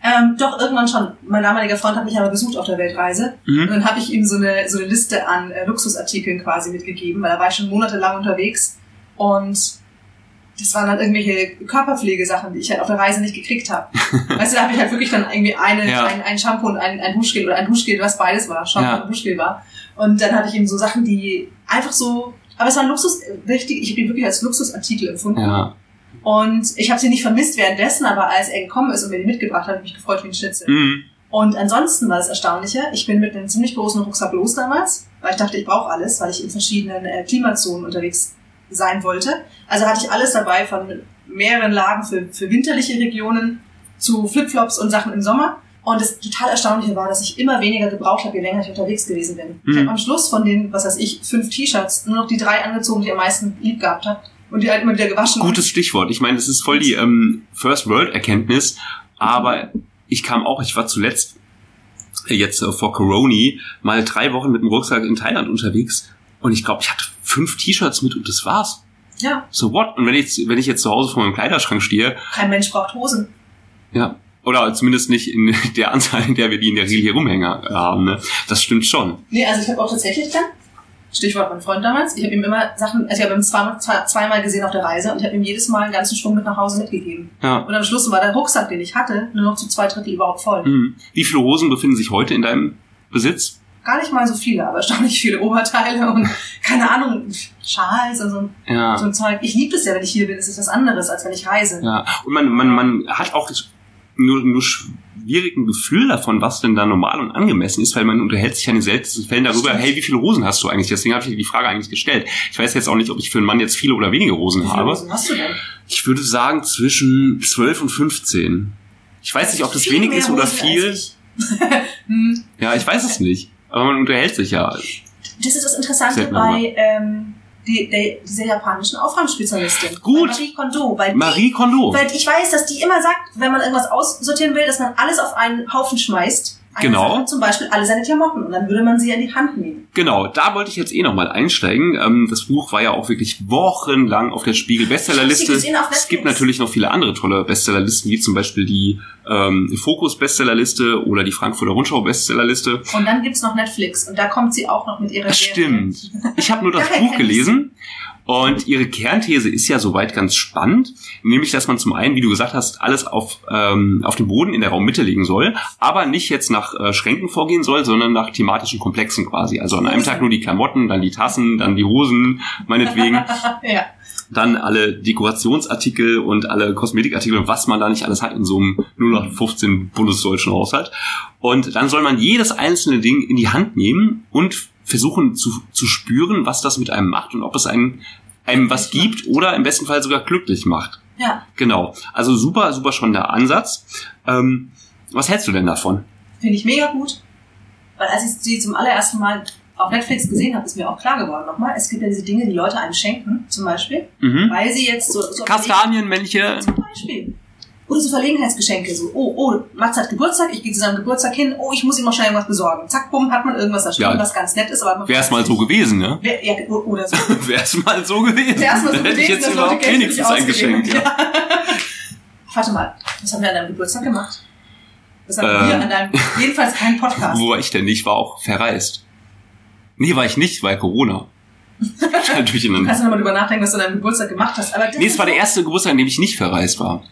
Ähm, doch, irgendwann schon. Mein damaliger Freund hat mich aber besucht auf der Weltreise. Und Mhm. dann habe ich ihm so eine, so eine Liste an äh, Luxusartikeln quasi mitgegeben, weil da war ich schon monatelang unterwegs. Und das waren dann irgendwelche Körperpflegesachen, die ich halt auf der Reise nicht gekriegt habe. weißt du, da habe ich halt wirklich dann irgendwie eine, Ja. ein, ein Shampoo und ein, ein Duschgel oder ein Duschgel, was beides war, Shampoo Ja. und Duschgel war. Und dann hatte ich ihm so Sachen, die einfach so, aber es war ein Luxus, richtig, ich habe ihn wirklich als Luxusartikel empfunden. Ja. Und ich habe sie nicht vermisst währenddessen, aber als er gekommen ist und mir die mitgebracht hat, habe ich mich gefreut wie ein Schnitzel. Mhm. Und ansonsten war das Erstaunliche, ich bin mit einem ziemlich großen Rucksack los damals, weil ich dachte, ich brauche alles, weil ich in verschiedenen äh, Klimazonen unterwegs sein wollte. Also hatte ich alles dabei von mehreren Lagen für, für winterliche Regionen zu Flipflops und Sachen im Sommer. Und das total Erstaunliche war, dass ich immer weniger gebraucht habe, je länger ich unterwegs gewesen bin. Ich Mhm. habe am Schluss von den, was weiß ich, fünf T-Shirts nur noch die drei angezogen, die ich am meisten lieb gehabt habe. Und die halt immer wieder gewaschen. Gutes Stichwort. Ich meine, das ist voll die ähm, First World Erkenntnis, aber ich kam auch, ich war zuletzt äh, jetzt äh, vor Corona mal drei Wochen mit dem Rucksack in Thailand unterwegs und ich glaube, ich hatte fünf T-Shirts mit und das war's. Ja, So what? Und wenn ich, wenn ich jetzt zu Hause vor meinem Kleiderschrank stehe, kein Mensch braucht Hosen. ja, oder zumindest nicht in der Anzahl, in der wir die in der Regel hier rumhängen haben, ne? Das stimmt schon. Nee, also ich habe auch tatsächlich dann, Stichwort mein Freund damals, ich habe ihm immer Sachen, also ich habe ihn zweimal, zwei, zweimal gesehen auf der Reise und ich habe ihm jedes Mal einen ganzen Schwung mit nach Hause mitgegeben. Ja. Und am Schluss war der Rucksack, den ich hatte, nur noch zu zwei Drittel überhaupt voll. Mhm. Wie viele Hosen befinden sich heute in deinem Besitz? Gar nicht mal so viele, aber erstaunlich viele Oberteile und keine Ahnung, Schals und so, ein- Ja. so ein Zeug. Ich liebe es ja, wenn ich hier bin, es ist was anderes, als wenn ich reise. Ja, und man, man, man hat auch nur, nur schwierig ein Gefühl davon, was denn da normal und angemessen ist, weil man unterhält sich ja in den seltensten Fällen darüber, Stimmt. hey, wie viele Hosen hast du eigentlich? Deswegen habe ich die Frage eigentlich gestellt. Ich weiß jetzt auch nicht, ob ich für einen Mann jetzt viele oder wenige Hosen Wie viele habe. Hosen hast du denn? Ich würde sagen zwischen 12 und 15. Ich weiß nicht, ob das Viel wenig ist oder Hosen viel. ich. hm, Ja, ich weiß es nicht. Aber man unterhält sich ja. Das ist das Interessante bei ähm, die, der, dieser japanischen Aufräumspezialistin. Gut. Marie Kondo. Weil Marie Kondo. Die, weil ich weiß, dass die immer sagt, wenn man irgendwas aussortieren will, dass man alles auf einen Haufen schmeißt. Genau. zum Beispiel alle seine Klamotten und dann würde man sie in die Hand nehmen. Genau, da wollte ich jetzt eh nochmal einsteigen. Ähm, das Buch war ja auch wirklich wochenlang auf der Spiegel Bestsellerliste. Ich hab sie gesehen auf Es gibt natürlich noch viele andere tolle Bestsellerlisten, wie zum Beispiel die ähm, Fokus Bestsellerliste oder die Frankfurter Rundschau Bestsellerliste. Und dann gibt's noch Netflix und da kommt sie auch noch mit ihrer Das Serie. stimmt. Ich habe nur das Buch gelesen und ihre Kernthese ist ja soweit ganz spannend, nämlich dass man zum einen, wie du gesagt hast, alles auf, ähm, auf dem Boden in der Raummitte legen soll, aber nicht jetzt nach äh, Schränken vorgehen soll, sondern nach thematischen Komplexen quasi. Also an einem Tag nur die Klamotten, dann die Tassen, dann die Hosen, meinetwegen, Ja. dann alle Dekorationsartikel und alle Kosmetikartikel und was man da nicht alles hat in so einem 0815 bundesdeutschen Haushalt. Und dann soll man jedes einzelne Ding in die Hand nehmen und versuchen zu, zu spüren, was das mit einem macht und ob es einem, einem was gibt oder im besten Fall sogar glücklich macht. Ja, Genau. Also super, super schon der Ansatz. Ähm, was hältst du denn davon? finde ich mega gut. Weil als ich sie zum allerersten Mal auf Netflix gesehen habe, ist mir auch klar geworden nochmal, es gibt ja diese Dinge, die Leute einem schenken, zum Beispiel, Mhm. weil sie jetzt so... so Kastanienmännchen. Zum Beispiel. Oder so Verlegenheitsgeschenke, so, oh, oh, Mats hat Geburtstag, ich gehe zu seinem Geburtstag hin, oh, ich muss ihm noch schnell irgendwas besorgen. Zack, bumm, hat man irgendwas da stehen, Ja. was ganz nett ist, aber man Wäre es mal so gewesen, ne? Wer, ja, oder so. Wäre es mal so gewesen. Wär's mal so Dann hätte ich gewesen, jetzt überhaupt wenigstens ein Geschenk. Ja. haben. Warte mal, was haben wir an deinem Geburtstag gemacht? Was haben Ähm. wir an deinem, jedenfalls kein Podcast. Wo war ich denn? Ich war auch verreist. Nee, war ich nicht, weil Corona. Natürlich in Du kannst nochmal drüber nachdenken, was du an deinem Geburtstag gemacht hast. Aber das nee, es war der erste Geburtstag, an dem ich nicht verreist war.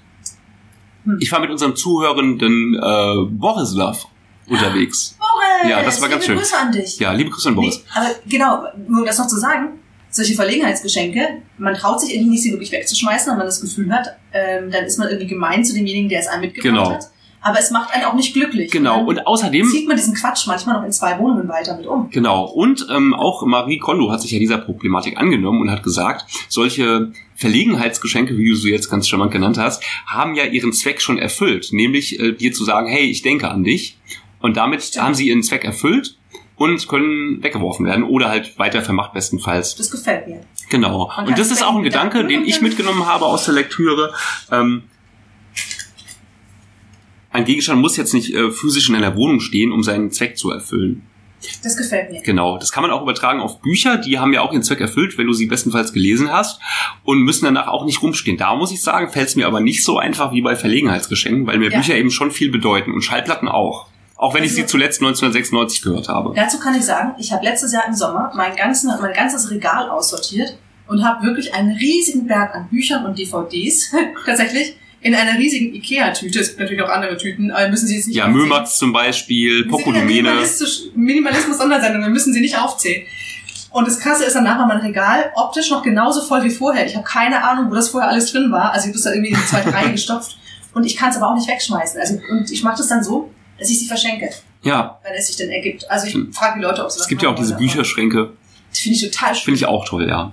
Hm. Ich war mit unserem zuhörenden äh, Borislav unterwegs. Boris, Ja, das war ganz liebe schön. Grüße an dich. Ja, liebe Grüße an Boris. Nee, aber genau, nur um das noch zu sagen, solche Verlegenheitsgeschenke, man traut sich irgendwie nicht, sie wirklich wegzuschmeißen, wenn man das Gefühl hat, ähm, dann ist man irgendwie gemein zu demjenigen, der es einem mitgebracht Genau. hat. Aber es macht einen auch nicht glücklich. Genau, Und und außerdem, zieht man diesen Quatsch manchmal noch in zwei Wohnungen weiter mit um. genau, und ähm, auch Marie Kondo hat sich ja dieser Problematik angenommen und hat gesagt, solche Verlegenheitsgeschenke, wie du sie jetzt ganz charmant genannt hast, haben ja ihren Zweck schon erfüllt, nämlich äh, dir zu sagen, hey, ich denke an dich. Und damit Stimmt. haben sie ihren Zweck erfüllt und können weggeworfen werden oder halt weiter vermacht bestenfalls. Das gefällt mir. Genau. Man Und das ist auch ein Gedanke, den ich mitgenommen habe aus der Lektüre. Ähm, ein Gegenstand muss jetzt nicht äh, physisch in einer Wohnung stehen, um seinen Zweck zu erfüllen. Das gefällt mir. Genau. Das kann man auch übertragen auf Bücher. Die haben ja auch ihren Zweck erfüllt, wenn du sie bestenfalls gelesen hast und müssen danach auch nicht rumstehen. Da muss ich sagen, fällt es mir aber nicht so einfach wie bei Verlegenheitsgeschenken, weil mir Ja. Bücher eben schon viel bedeuten und Schallplatten auch. Auch wenn ich Also- sie zuletzt 1996 gehört habe. Dazu kann ich sagen, ich habe letztes Jahr im Sommer mein, ganzen, mein ganzes Regal aussortiert und habe wirklich einen riesigen Berg an Büchern und DVDs tatsächlich in einer riesigen Ikea-Tüte. Es gibt natürlich auch andere Tüten, aber müssen Sie jetzt nicht Ja, aufzählen. Mömax zum Beispiel, Pokodomene. Minimalistisch- Minimalismus-Sondersendung, wir müssen sie nicht aufzählen. Und das Krasse ist danach war mein Regal optisch noch genauso voll wie vorher. Ich habe keine Ahnung, wo das vorher alles drin war. Also ich habe das da irgendwie in zwei, drei gestopft. Und ich kann es aber auch nicht wegschmeißen. Also, und ich mache das dann so, dass ich sie verschenke, Ja, wenn es sich denn ergibt. Also ich frage die Leute, ob sie es gibt ja auch diese. Bücherschränke. Das finde ich total schön. Finde ich auch toll, ja.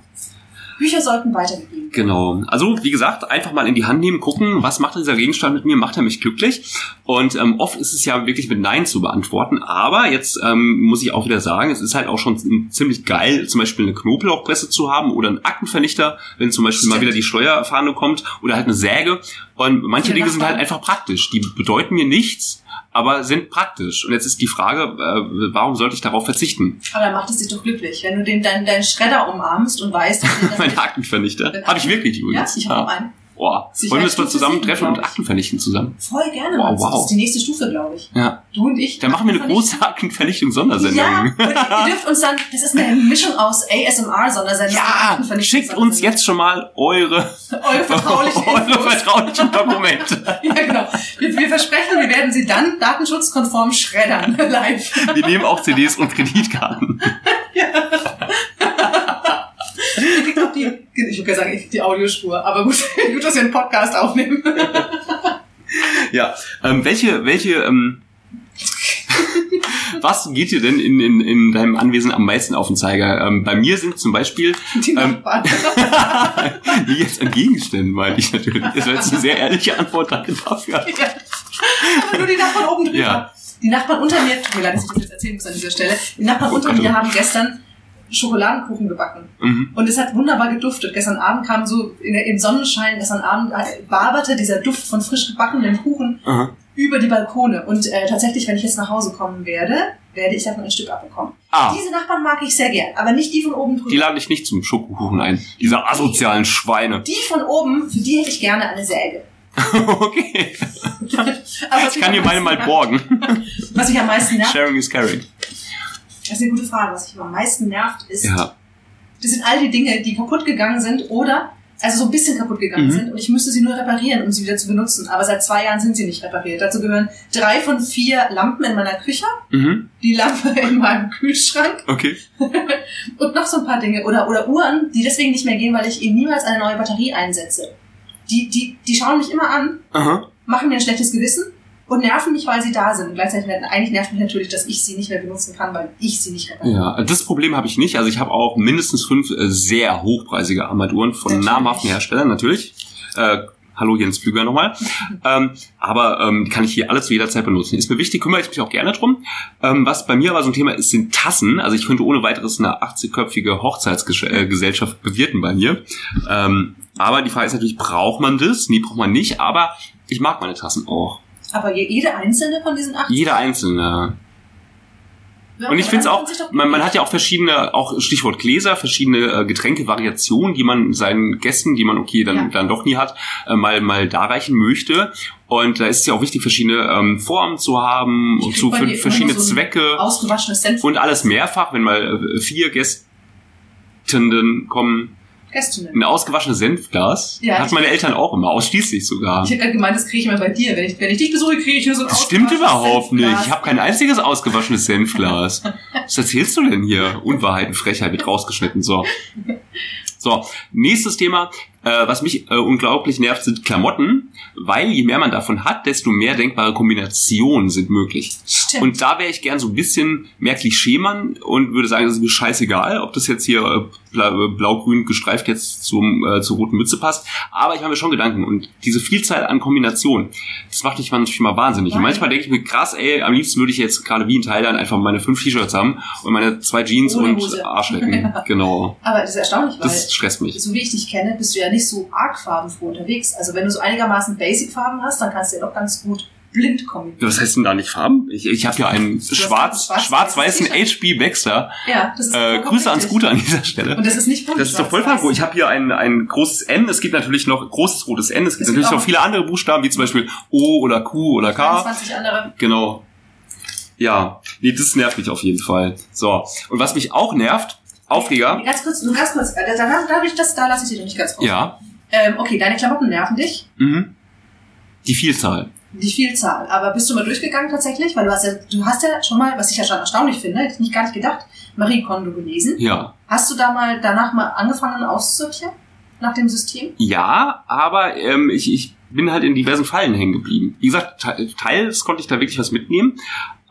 Bücher sollten weitergegeben werden. Genau. Also, wie gesagt, einfach mal in die Hand nehmen, gucken, was macht dieser Gegenstand mit mir, macht er mich glücklich? Und ähm, oft ist es ja wirklich mit Nein zu beantworten. Aber jetzt ähm, muss ich auch wieder sagen, es ist halt auch schon ziemlich geil, zum Beispiel eine Knoblauchpresse zu haben oder einen Aktenvernichter, wenn zum Beispiel mal Stimmt. wieder die Steuerfahne kommt oder halt eine Säge. Und manche Dinge sind halt einfach praktisch. Die bedeuten mir nichts, aber sind praktisch. Und jetzt ist die Frage, äh, warum sollte ich darauf verzichten? Aber dann macht es dich doch glücklich, wenn du den, deinen, deinen Schredder umarmst und weißt, dass Mein Aktenvernichter. Habe ich wirklich Ja, übrigens. ich habe auch einen. Boah, wollen wir uns mal zusammen sieben, treffen und. Akten vernichten zusammen? Voll gerne. Wow, wow. Das ist die nächste Stufe, glaube ich. Ja. Du und ich. Dann machen wir eine große Aktenvernichtung-Sondersendung. Ja, ihr dürft uns dann, das ist eine Mischung aus ASMR-Sondersendung. Ja, schickt uns jetzt schon mal eure, eure vertraulichen eure vertraulichen Dokumente. Ja, genau. Wir, wir versprechen, wir werden sie dann datenschutzkonform schreddern, live. Wir nehmen auch CDs und Kreditkarten. Die, ich würde sagen, ich krieg die Audiospur, aber gut, gut, dass wir einen Podcast aufnehmen. Ja. Ähm, welche, welche, ähm, was geht dir denn in, in, in deinem Anwesen am meisten auf den Zeiger? Ähm, bei mir sind zum Beispiel, Die Ähm, Nachbarn. die jetzt an Gegenständen, meine ich natürlich. Das war jetzt eine sehr ehrliche Antwort, danke dafür. Ja. Aber nur die Nachbarn oben drüber. Ja. Die Nachbarn unter mir, tut mir leid, dass ich das jetzt erzählen muss an dieser Stelle, die Nachbarn unter mir oh. haben gestern Schokoladenkuchen gebacken. Mhm. Und es hat wunderbar geduftet. Gestern Abend kam so in im Sonnenschein, gestern Abend äh, waberte dieser Duft von frisch gebackenen Kuchen Aha. über die Balkone. Und äh, tatsächlich, wenn ich jetzt nach Hause kommen werde, werde ich davon ein Stück abbekommen. Ah, Diese Nachbarn mag ich sehr gern, aber nicht die von oben drüber. die lade ich nicht zum Schokokuchen ein. Diese asozialen Schweine. Die von oben, für die hätte ich gerne eine Säge. okay. Ich kann dir meine mal borgen. Was mich am meisten nervt, Sharing is caring. Das ist eine gute Frage, was mich am meisten nervt, ist, Ja. das sind all die Dinge, die kaputt gegangen sind oder also so ein bisschen kaputt gegangen Mhm. sind und ich müsste sie nur reparieren, um sie wieder zu benutzen. Aber seit zwei Jahren sind sie nicht repariert. Dazu gehören drei von vier Lampen in meiner Küche, Mhm. die Lampe in meinem Kühlschrank Okay. und noch so ein paar Dinge. Oder, oder Uhren, die deswegen nicht mehr gehen, weil ich eben niemals eine neue Batterie einsetze. Die, die, die schauen mich immer an, Aha. machen mir ein schlechtes Gewissen und nerven mich, weil sie da sind. Und gleichzeitig, eigentlich nervt mich natürlich, dass ich sie nicht mehr benutzen kann, weil ich sie nicht repariere. Ja, das Problem habe ich nicht. Also ich habe auch mindestens fünf äh, sehr hochpreisige Armbanduhren von Natürlich. namhaften Herstellern, natürlich. Äh, hallo Jens Flüger nochmal. ähm, aber ähm, kann ich hier alles zu jeder Zeit benutzen. Ist mir wichtig, kümmere ich mich auch gerne drum. Ähm, was bei mir aber so ein Thema ist, sind Tassen. Also ich könnte ohne weiteres eine 80-köpfige Hochzeitsgesellschaft bewirten bei mir. Ähm, aber die Frage ist natürlich, braucht man das? Nee, braucht man nicht. Aber ich mag meine Tassen auch. Aber je- jede einzelne von diesen acht. Jeder einzelne. Ja, Und ich finde es auch, man, man hat ja auch verschiedene, auch Stichwort Gläser, verschiedene äh, Getränkevariationen, die man seinen Gästen, die man okay dann, Ja. dann doch nie hat, äh, mal, mal darreichen möchte. Und da ist es ja auch wichtig, verschiedene ähm, Formen zu haben Ich zu für verschiedene so Zwecke ausgewaschenes Senf. und alles mehrfach, wenn mal äh, vier Gästenden kommen. Gästinnen. Ein ausgewaschenes Senfglas Ja, hat meine Eltern auch immer, ausschließlich sogar. Ich hätte gerade gemeint, das kriege ich immer bei dir. Wenn ich, wenn ich dich besuche, kriege ich nur so ein Das stimmt überhaupt nicht. Senfglas. Ich habe kein einziges ausgewaschenes Senfglas. Was erzählst du denn hier? Unwahrheiten, Frechheit wird rausgeschnitten. So. So, nächstes Thema, äh, was mich äh, unglaublich nervt, sind Klamotten, weil je mehr man davon hat, desto mehr denkbare Kombinationen sind möglich. Stimmt. Und da wäre ich gern so ein bisschen mehr Klischeemann und würde sagen, das ist mir scheißegal, ob das jetzt hier äh, bla- blau-grün gestreift jetzt zum, äh, zur roten Mütze passt. Aber ich mache mir schon Gedanken und diese Vielzahl an Kombinationen, das macht mich manchmal wahnsinnig. Und Nein. manchmal denke ich mir, krass, ey, am liebsten würde ich jetzt gerade wie in Thailand einfach meine fünf T-Shirts haben und meine zwei Jeans Ohne und Hose. Arschlecken. Genau. Aber das ist erstaunlich, weil Das stresst mich. so wie ich dich kenne, bist du ja nicht so arg farbenfroh unterwegs. Also wenn du so einigermaßen Basic-Farben hast, dann kannst du ja doch ganz gut blind kombinieren. Was heißt denn da nicht Farben? Ich, ich habe hier einen hast schwarz, schwarz-weißen schwarz-weißes HB Baxter. Ja, das ist Äh, Grüße an richtig. Scooter an dieser Stelle. Und das ist nicht bunt, Das ist doch voll farbenfroh. Ich habe hier ein, ein großes N. Es gibt natürlich noch großes rotes N. Es gibt Es natürlich noch viele andere Buchstaben, wie zum Beispiel O oder Q oder K. 22 andere. Genau. Ja, nee, das nervt mich auf jeden Fall. So. Und was mich auch nervt, Aufreger. Ganz kurz, nur ganz kurz. äh, Da, da, da, das, da lasse ich dich doch nicht ganz raus. Ja. Ähm, okay, deine Klamotten nerven dich. Mhm. Die Vielzahl. Die Vielzahl. Aber bist du mal durchgegangen tatsächlich? Weil du hast ja, du hast ja schon mal, was ich ja schon erstaunlich finde, hätte ich nicht gar nicht gedacht, Marie Kondo gelesen. Ja. Hast du da mal danach mal angefangen auszusortieren? Nach dem System? Ja, aber ähm, ich, ich bin halt in diversen Fallen hängen geblieben. Wie gesagt, te- teils konnte ich da wirklich was mitnehmen,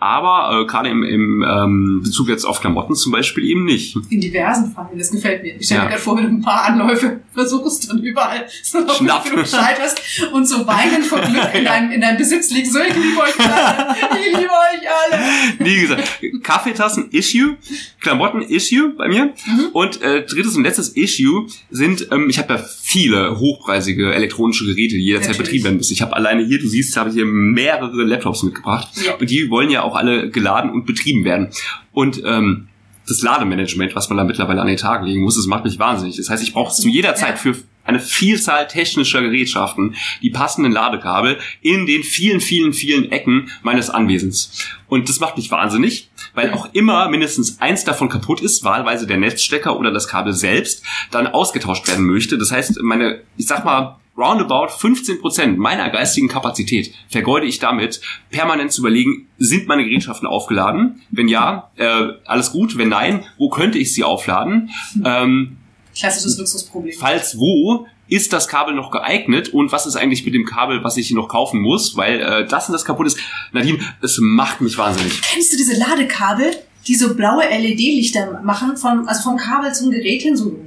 aber äh, gerade im, im ähm, Bezug jetzt auf Klamotten zum Beispiel eben nicht. In diversen Fallen, das gefällt mir. Ich stelle Ja. mir gerade vor, wenn du ein paar Anläufe versuchst und überall so noch Schnapp. du scheiterst und so weinend vor Glück in deinem, in deinem Besitz liegst. So, ich liebe euch alle. Ich liebe euch alle. Wie gesagt, Kaffeetassen Issue, Klamotten Issue bei mir Mhm. und äh, drittes und letztes Issue sind, ähm, ich habe ja viele hochpreisige elektronische Geräte, die jederzeit Natürlich. betrieben werden müssen. Ich habe alleine hier, du siehst, habe ich hier mehrere Laptops mitgebracht Ja. und die wollen ja auch alle geladen und betrieben werden. Und ähm, das Lademanagement, was man da mittlerweile an den Tag legen muss, das macht mich wahnsinnig. Das heißt, ich brauche zu jeder. Zeit für eine Vielzahl technischer Gerätschaften die passenden Ladekabel in den vielen, vielen, vielen Ecken meines Anwesens. Und das macht mich wahnsinnig, weil auch immer mindestens eins davon kaputt ist, wahlweise der Netzstecker oder das Kabel selbst, dann ausgetauscht werden möchte. Das heißt, meine, ich sag mal, roundabout 15% meiner geistigen Kapazität vergeude ich damit, permanent zu überlegen, sind meine Gerätschaften aufgeladen? Wenn ja, äh, alles gut. Wenn nein, wo könnte ich sie aufladen? Ähm, Klassisches Luxusproblem. falls wo, ist das Kabel noch geeignet und was ist eigentlich mit dem Kabel, was ich noch kaufen muss, weil äh, das und das kaputt ist. Nadine, es macht mich wahnsinnig. Kennst du diese Ladekabel, die so blaue LED-Lichter machen, vom, also vom Kabel zum Gerät hin? So,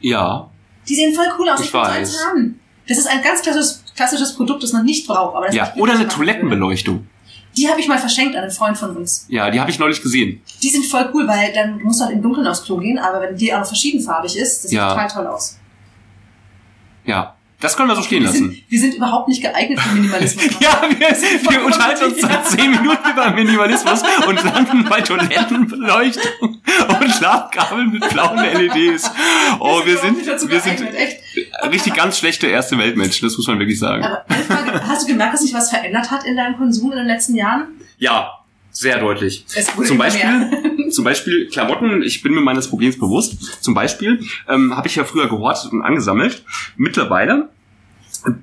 Ja, die sehen voll cool aus. Ich so weiß. eins haben. Das ist ein ganz klassisches, klassisches Produkt, das man nicht braucht. Aber das ja. ich Oder eine. Toilettenbeleuchtung. Die habe ich mal verschenkt an einen Freund von uns. Ja, die habe ich neulich gesehen. Die sind voll cool, weil dann musst du halt im Dunkeln aufs Klo gehen, aber wenn die auch noch verschiedenfarbig ist, das sieht Ja. total toll aus. Ja. Das können wir so stehen wir lassen. sind, wir sind überhaupt nicht geeignet für Minimalismus. Ja, wir, wir unterhalten uns seit zehn Minuten über Minimalismus und landen bei Toilettenbeleuchtung und Schlafkabeln mit blauen LEDs. Oh, wir sind, dazu wir sind geeignet, echt. richtig ganz schlechte erste Weltmenschen, das muss man wirklich sagen. Aber Frage, hast du gemerkt, dass sich was verändert hat in deinem Konsum in den letzten Jahren? Ja, sehr deutlich. Zum Beispiel, zum Beispiel Klamotten, ich bin mir meines Problems bewusst. Zum Beispiel ähm, habe ich ja früher gehortet und angesammelt. Mittlerweile,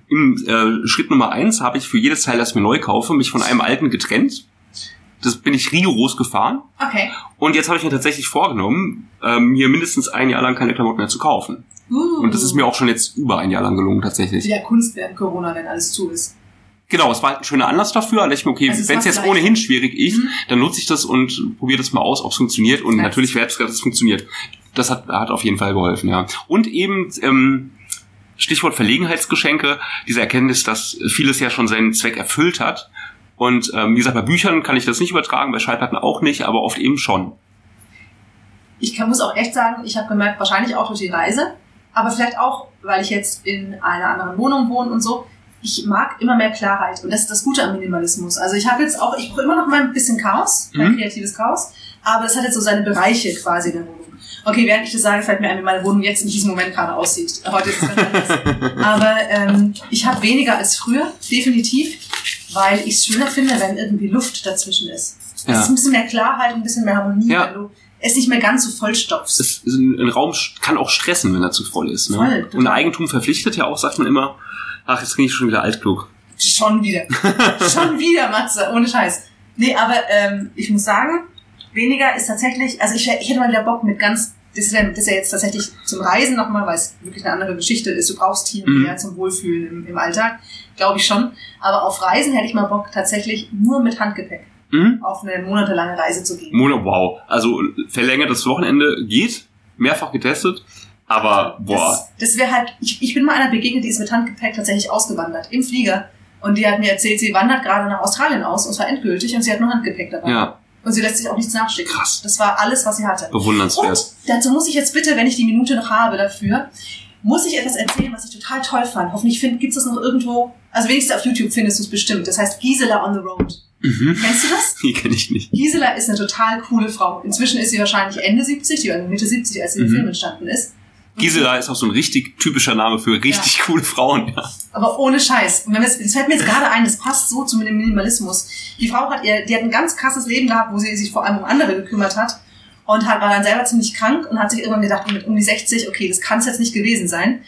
im äh, Schritt Nummer eins, habe ich für jedes Teil, das ich mir neu kaufe, mich von einem alten getrennt. Das bin ich rigoros gefahren. Okay. Und jetzt habe ich mir tatsächlich vorgenommen, ähm, mir mindestens ein Jahr lang keine Klamotten mehr zu kaufen. Uh. Und das ist mir auch schon jetzt über ein Jahr lang gelungen, tatsächlich. wieder Kunst während Corona, wenn alles zu ist. Genau, es war halt ein schöner Anlass dafür. Da dachte ich mir, okay, Also wenn es jetzt gleich. ohnehin schwierig ist, Mhm. dann nutze ich das und probiere das mal aus, ob es funktioniert. Und Nice. natürlich werde es, dass es funktioniert. Das hat, hat auf jeden Fall geholfen, ja. Und eben, ähm, Stichwort Verlegenheitsgeschenke, diese Erkenntnis, dass vieles ja schon seinen Zweck erfüllt hat. Und ähm, wie gesagt, bei Büchern kann ich das nicht übertragen, bei Schallplatten auch nicht, aber oft eben schon. Ich kann, muss auch echt sagen, ich habe gemerkt, wahrscheinlich auch durch die Reise, aber vielleicht auch, weil ich jetzt in einer anderen Wohnung wohne und so. Ich mag immer mehr Klarheit und das ist das Gute am Minimalismus. Also ich habe jetzt auch, ich brauche immer noch mal ein bisschen Chaos, mein Mhm. kreatives Chaos, aber es hat jetzt so seine Bereiche quasi in der Wohnung. Okay, während ich das sage, fällt mir ein, wie meine Wohnung jetzt in diesem Moment gerade aussieht. Heute ist es ganz anders. Aber ähm, ich habe weniger als früher, definitiv, weil ich es schöner finde, wenn irgendwie Luft dazwischen ist. Es Ja. ist ein bisschen mehr Klarheit, ein bisschen mehr Harmonie, Ja. wenn du es nicht mehr ganz so vollstopfst. Es, ein, Raum kann auch stressen, wenn er zu voll ist. Ne? Voll, total. und Eigentum verpflichtet ja auch, sagt man immer. Ach, jetzt bin ich schon wieder altklug. Schon wieder. Schon wieder, Matze, ohne Scheiß. Nee, aber ähm, ich muss sagen, weniger ist tatsächlich, also ich, ich hätte mal wieder Bock mit ganz, das ist, ja, das ist ja jetzt tatsächlich zum Reisen nochmal, weil es wirklich eine andere Geschichte ist. Du brauchst Tiere Mhm. mehr zum Wohlfühlen im, im Alltag, glaube ich schon. Aber auf Reisen hätte ich mal Bock, tatsächlich nur mit Handgepäck Mhm. auf eine monatelange Reise zu gehen. Monat, wow. Also verlängertes Wochenende geht, mehrfach getestet, aber boah. Das, das wäre halt, ich, ich bin mal einer begegnet, die ist mit Handgepäck tatsächlich ausgewandert, im Flieger. Und die hat mir erzählt, sie wandert gerade nach Australien aus und zwar endgültig und sie hat nur Handgepäck dabei. Ja, Und sie lässt sich auch nichts nachschicken. Krass. Das war alles, was sie hatte. bewundernswert. Und dazu muss ich jetzt bitte, wenn ich die Minute noch habe dafür, muss ich etwas erzählen, was ich total toll fand. Hoffentlich gibt es das noch irgendwo. Also wenigstens auf YouTube findest du es bestimmt. Das heißt Gisela on the Road. Mhm. Kennst du das? Die kenne ich nicht. Gisela ist eine total coole Frau. Inzwischen ist sie wahrscheinlich Ende 70, die war Mitte 70, als sie im Mhm. Film entstanden ist. Gisela ist auch so ein richtig typischer Name für richtig coole Frauen. Ja. Aber ohne Scheiß. Und wenn wir, es fällt mir jetzt gerade ein, das passt so zu dem Minimalismus. Die Frau hat ihr, die hat ein ganz krasses Leben gehabt, wo sie sich vor allem um andere gekümmert hat und hat, war dann selber ziemlich krank und hat sich irgendwann gedacht, mit um die 60, okay, das kann es jetzt nicht gewesen sein.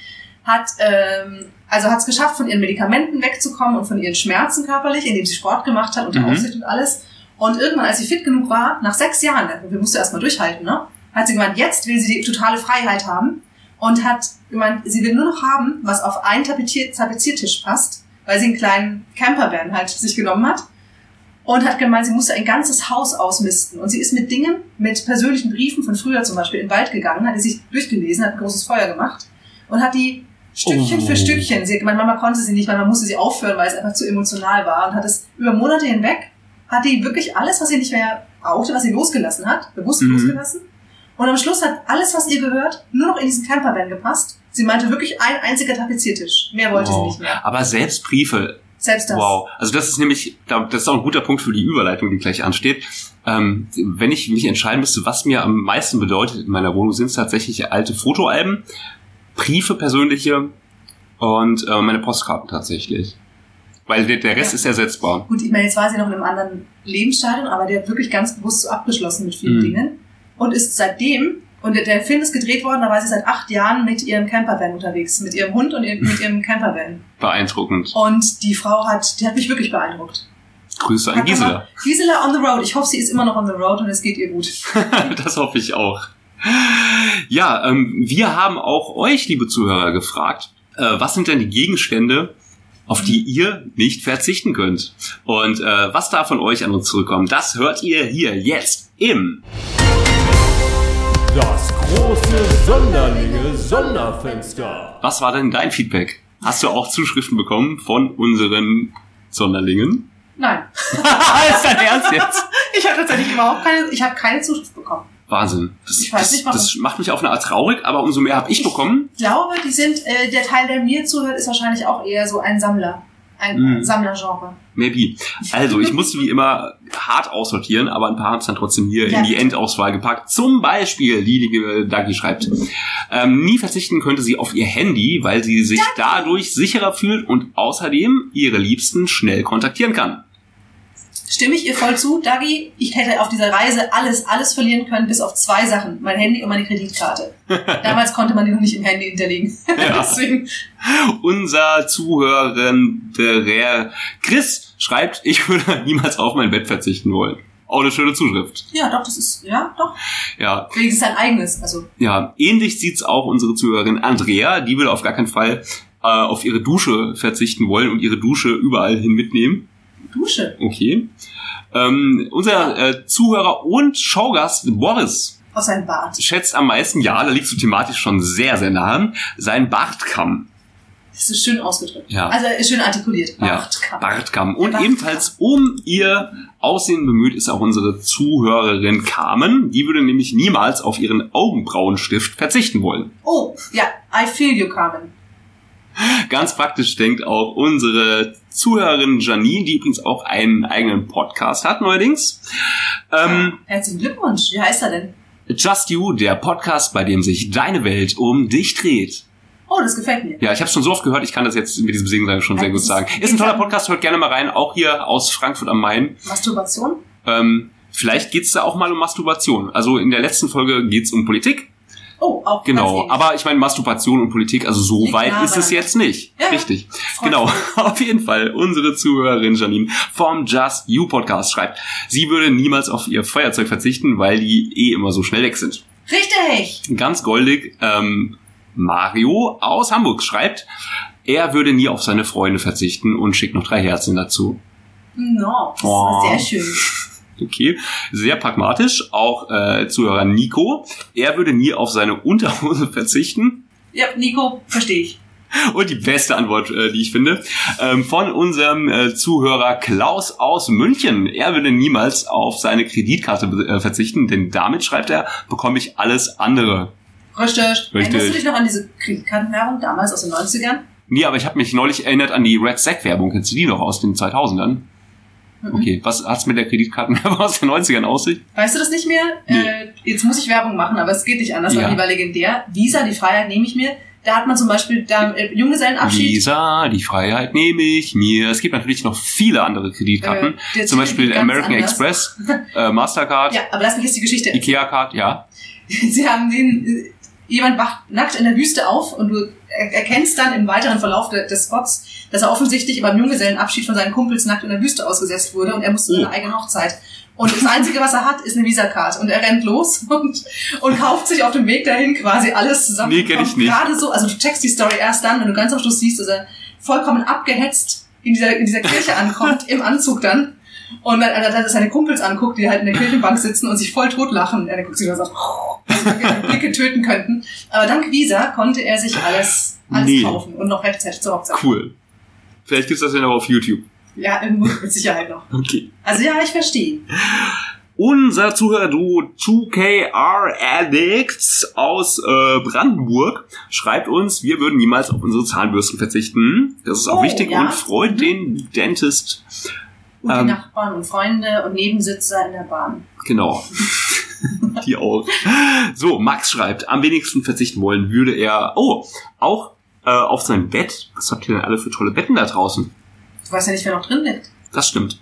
Hat, ähm, also hat es geschafft, von ihren Medikamenten wegzukommen und von ihren Schmerzen körperlich, indem sie Sport gemacht hat unter Mhm. Aufsicht und alles. Und irgendwann, als sie fit genug war, nach sechs Jahren, wir mussten erstmal durchhalten, ne, hat sie gemeint, jetzt will sie die totale Freiheit haben und hat gemeint, sie will nur noch haben, was auf einen Tapezier Tapeziertisch passt, weil sie einen kleinen Campervan halt sich genommen hat und hat gemeint, sie musste ein ganzes Haus ausmisten und sie ist mit Dingen, mit persönlichen Briefen von früher zum Beispiel in den Wald gegangen, hat die sich durchgelesen, hat ein großes Feuer gemacht und hat die Stückchen Oh. für Stückchen, sie, meine Mama konnte sie nicht, weil man musste sie aufhören, weil es einfach zu emotional war und hat es über Monate hinweg, hat die wirklich alles, was sie nicht mehr brauchte, was sie losgelassen hat, bewusst Mhm. losgelassen und am Schluss hat alles, was ihr gehört, nur noch in diesen Campervan gepasst. Sie meinte wirklich ein einziger Tapeziertisch. Mehr wollte sie Wow. nicht mehr. Aber selbst Briefe, Selbst das. wow. Also das ist nämlich, da- das ist auch ein guter Punkt für die Überleitung, die gleich ansteht. Ähm, wenn ich mich entscheiden müsste, was mir am meisten bedeutet in meiner Wohnung, sind es tatsächlich alte Fotoalben, Briefe persönliche und äh, meine Postkarten tatsächlich. Weil der, der Rest Ja. ist ersetzbar. Gut, ich meine, jetzt war sie noch in einem anderen Lebensstadium, aber der hat wirklich ganz bewusst so abgeschlossen mit vielen Mhm. Dingen und ist seitdem, und der, Film ist gedreht worden, da war sie seit acht Jahren mit ihrem Campervan unterwegs, mit ihrem Hund und mit ihrem Campervan. Beeindruckend. Und die Frau hat, die hat mich wirklich beeindruckt. Grüße an Gisela. Gisela on the road. Ich hoffe, sie ist immer noch on the road und es geht ihr gut. das hoffe ich auch. Ja, ähm, wir haben auch euch, liebe Zuhörer, gefragt, äh, was sind denn die Gegenstände, auf die ihr nicht verzichten könnt? Und äh, was da von euch an uns zurückkommt, das hört ihr hier jetzt im Das große Sonderlinge Sonderfenster. Was war denn dein Feedback? Hast du auch Zuschriften bekommen von unseren Sonderlingen? Nein. ist dein Ernst jetzt? Ich habe tatsächlich überhaupt keine, ich habe keine Zuschrift bekommen. Wahnsinn. Das, Ich weiß das, nicht, warum. das macht mich auf eine Art traurig, aber umso mehr habe ich bekommen. Ich glaube, die sind, äh, der Teil, der mir zuhört, ist wahrscheinlich auch eher so ein Sammler. Ein Mhm. Sammlergenre. Maybe. Also, ich musste wie immer hart aussortieren, aber ein paar haben es dann trotzdem hier Ja. in die Endauswahl gepackt. Zum Beispiel, die liebe Dagi schreibt, ähm, nie verzichten könnte sie auf ihr Handy, weil sie sich dadurch sicherer fühlt und außerdem ihre Liebsten schnell kontaktieren kann. Stimme ich ihr voll zu, Dagi? Ich hätte auf dieser Reise alles, alles verlieren können, bis auf zwei Sachen. Mein Handy und meine Kreditkarte. Damals konnte man die noch nicht im Handy hinterlegen. Ja. Deswegen, Unser Zuhörerin, der Chris, schreibt, ich würde niemals auf mein Bett verzichten wollen. Auch eine schöne Zuschrift. ja, doch, das ist, ja, doch. Ja, Wenigstens sein eigenes, also. Ja, ähnlich sieht's auch unsere Zuhörerin Andrea. Die würde auf gar keinen Fall äh, auf ihre Dusche verzichten wollen und ihre Dusche überall hin mitnehmen. Dusche. Okay. Ähm, unser äh, Zuhörer und Schaugast Boris Auf seinen Bart. schätzt am meisten, ja, da liegst du thematisch schon sehr, sehr nah, sein Bartkamm. Das ist schön ausgedrückt. Ja. Also ist schön artikuliert. Ja, Bartkamm. Bartkamm. Und Bartkamm. ebenfalls um ihr Aussehen bemüht ist auch unsere Zuhörerin Carmen. Die würde nämlich niemals auf ihren Augenbrauenstift verzichten wollen. Oh, ja, I feel you, Carmen. Ganz praktisch denkt auch unsere Zuhörerin Janine, die übrigens auch einen eigenen Podcast hat neuerdings. Ähm, Herzlichen Glückwunsch. Wie heißt er denn? Just You, der Podcast, bei dem sich deine Welt um dich dreht. Oh, das gefällt mir. Ja, ich habe schon so oft gehört, ich kann das jetzt mit diesem Singen schon sehr gut sagen. Ist ein toller Podcast, hört gerne mal rein, auch hier aus Frankfurt am Main. Masturbation? Ähm, vielleicht geht's da auch mal um Masturbation. Also in der letzten Folge geht's um Politik. Oh, auch Genau, aber ich meine Masturbation und Politik, also so Liegt weit ist es jetzt nicht. Ja, Richtig. Genau, mich. auf jeden Fall unsere Zuhörerin Janine vom Just You Podcast schreibt, sie würde niemals auf ihr Feuerzeug verzichten, weil die eh immer so schnell weg sind. Richtig. Ganz goldig, ähm, Mario aus Hamburg schreibt, er würde nie auf seine Freunde verzichten und schickt noch drei Herzen dazu. No, das Oh. ist sehr schön. Okay, sehr pragmatisch. Auch äh, Zuhörer Nico, er würde nie auf seine Unterhose verzichten. Ja, Nico, verstehe ich. Und die beste Antwort, äh, die ich finde, ähm, von unserem äh, Zuhörer Klaus aus München. Er würde niemals auf seine Kreditkarte äh, verzichten, denn damit, schreibt er, bekomme ich alles andere. Richtig. Richtig. Erinnerst du dich noch an diese Kreditkartenwerbung damals aus den 90ern? Nee, aber ich habe mich neulich erinnert an die Red Sack Werbung. Kennst du die noch aus den 2000ern? Mhm. Okay, was hat's mit der Kreditkartenwerbung aus den 90ern aus sich? Weißt du das nicht mehr? Nee. Äh, jetzt muss ich Werbung machen, aber es geht nicht anders, Ja. die war legendär. Visa, die Freiheit nehme ich mir. Da hat man zum Beispiel da, äh, Junggesellenabschied. Visa, die Freiheit nehme ich mir. Es gibt natürlich noch viele andere Kreditkarten. Äh, Zum Beispiel American anders. Express, äh, Mastercard, Ja, aber lass mich jetzt die Geschichte. Ikea-Card, ja. Sie haben den, äh, jemand wacht nackt in der Wüste auf und du er- erkennst dann im weiteren Verlauf de, des Spots, dass er offensichtlich beim Junggesellenabschied von seinen Kumpels nackt in der Wüste ausgesetzt wurde und er musste Oh. seine eigene Hochzeit. Und das Einzige, was er hat, ist eine Visa-Card. Und er rennt los und, und kauft sich auf dem Weg dahin quasi alles zusammen. Nee, kenn ich nicht. Gerade so, also du checkst die Story erst dann, wenn du ganz am Schluss siehst, dass er vollkommen abgehetzt in dieser, in dieser Kirche ankommt, im Anzug dann. Und dann, dann, dann seine Kumpels anguckt, die halt in der Kirchenbank sitzen und sich voll totlachen. Er guckt sich und sagt, also Blicke töten könnten. Aber dank Visa konnte er sich alles, alles Nee. kaufen und noch rechtzeitig zur Hochzeit. Cool. Vielleicht gibt's das ja noch auf YouTube. Ja, irgendwo mit Sicherheit noch. Okay. Also ja, ich verstehe. Unser Zuhörerduo 2KR Addicts aus äh, Brandenburg schreibt uns, wir würden niemals auf unsere Zahnbürsten verzichten. Das ist auch Oh, wichtig ja. und freut Mhm. den Dentist. Und Ähm. die Nachbarn und Freunde und Nebensitzer in der Bahn. Genau. Die auch. So, Max schreibt, am wenigsten verzichten wollen würde er, oh, auch äh, auf sein Bett. Was habt ihr denn alle für tolle Betten da draußen? Du weißt ja nicht, wer noch drin liegt. Das stimmt.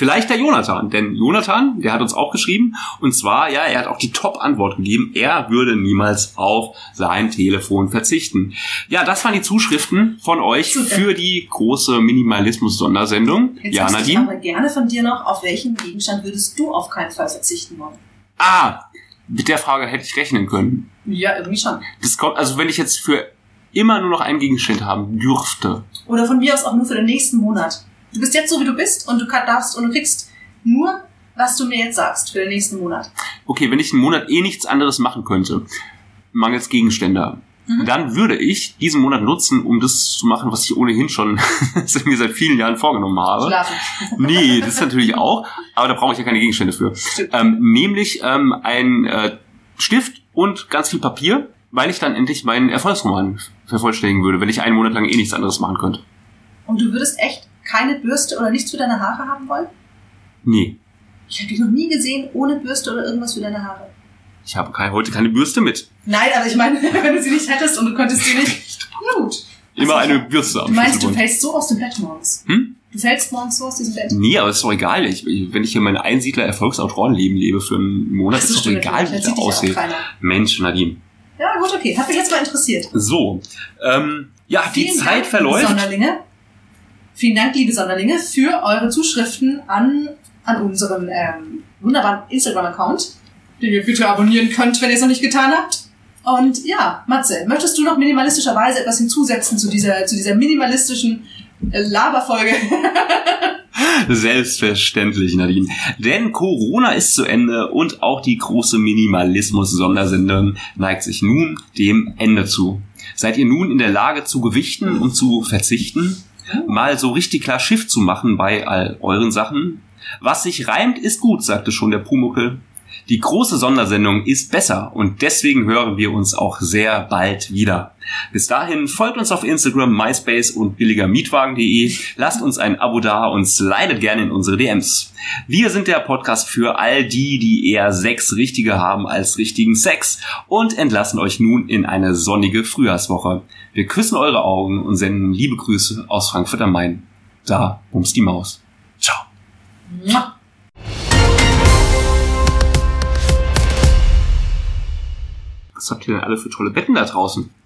Vielleicht der Jonathan, denn Jonathan, der hat uns auch geschrieben, und zwar, ja, er hat auch die Top-Antwort gegeben, er würde niemals auf sein Telefon verzichten. Ja, das waren die Zuschriften von euch Super. für die große Minimalismus-Sondersendung. Jetzt Ja, wüsste ich Nadine? aber gerne von dir noch, auf welchen Gegenstand würdest du auf keinen Fall verzichten wollen? Ah, mit der Frage hätte ich rechnen können. Ja, irgendwie schon. Das kommt, also wenn ich jetzt für immer nur noch einen Gegenstand haben dürfte. Oder von mir aus auch nur für den nächsten Monat. Du bist jetzt so, wie du bist und du kann- darfst und du kriegst nur, was du mir jetzt sagst für den nächsten Monat. Okay, wenn ich einen Monat eh nichts anderes machen könnte, mangels Gegenstände, Mhm. dann würde ich diesen Monat nutzen, um das zu machen, was ich ohnehin schon mir seit vielen Jahren vorgenommen habe. Schlafen. Nee, das natürlich auch, aber da brauche ich ja keine Gegenstände für. Ähm, nämlich ähm, ein äh, Stift und ganz viel Papier, weil ich dann endlich meinen Erfolgsroman vervollständigen würde, wenn ich einen Monat lang eh nichts anderes machen könnte. Und du würdest echt keine Bürste oder nichts für deine Haare haben wollen? Nee, Ich habe dich noch nie gesehen ohne Bürste oder irgendwas für deine Haare. ich habe keine, heute keine Bürste mit. Nein, aber ich meine, wenn du sie nicht hättest und du könntest sie nicht. Na gut. Immer Also, eine Bürste am Du meinst, du fällst so aus dem Bett morgens? Hm? Du fällst morgens so aus diesem Bett? Nee, aber ist doch egal. Ich, wenn ich hier mein Einsiedler-Erfolgsautorenleben lebe für einen Monat, ist doch stimmt, egal, wie ich Da da sieht dich auch aussehe. keiner. Mensch, Nadine. Ja, gut, okay. Hat mich jetzt mal interessiert. So, ähm, ja, die Vielen Zeit Dank, verläuft. Sonderlinge. Vielen Dank, liebe Sonderlinge, für eure Zuschriften an, an unseren ähm, wunderbaren Instagram-Account, den ihr bitte abonnieren könnt, wenn ihr es noch nicht getan habt. Und ja, Matze, möchtest du noch minimalistischerweise etwas hinzusetzen zu dieser, zu dieser minimalistischen äh, Laberfolge? Selbstverständlich, Nadine. Denn Corona ist zu Ende und auch die große Minimalismus-Sondersendung neigt sich nun dem Ende zu. Seid ihr nun in der Lage zu gewichten und zu verzichten? Mal so richtig klar Schiff zu machen bei all euren Sachen? Was sich reimt, ist gut, sagte schon der Pumuckel. Die große Sondersendung ist besser und deswegen hören wir uns auch sehr bald wieder. Bis dahin folgt uns auf Instagram, MySpace und billigermietwagen.de. Lasst uns ein Abo da und slidet gerne in unsere DMs. Wir sind der Podcast für all die, die eher sechs richtige haben als richtigen Sex und entlassen euch nun in eine sonnige Frühjahrswoche. Wir küssen eure Augen und senden liebe Grüße aus Frankfurt am Main. Da bumst die Maus. Ciao. Was habt ihr denn alle für tolle Betten da draußen?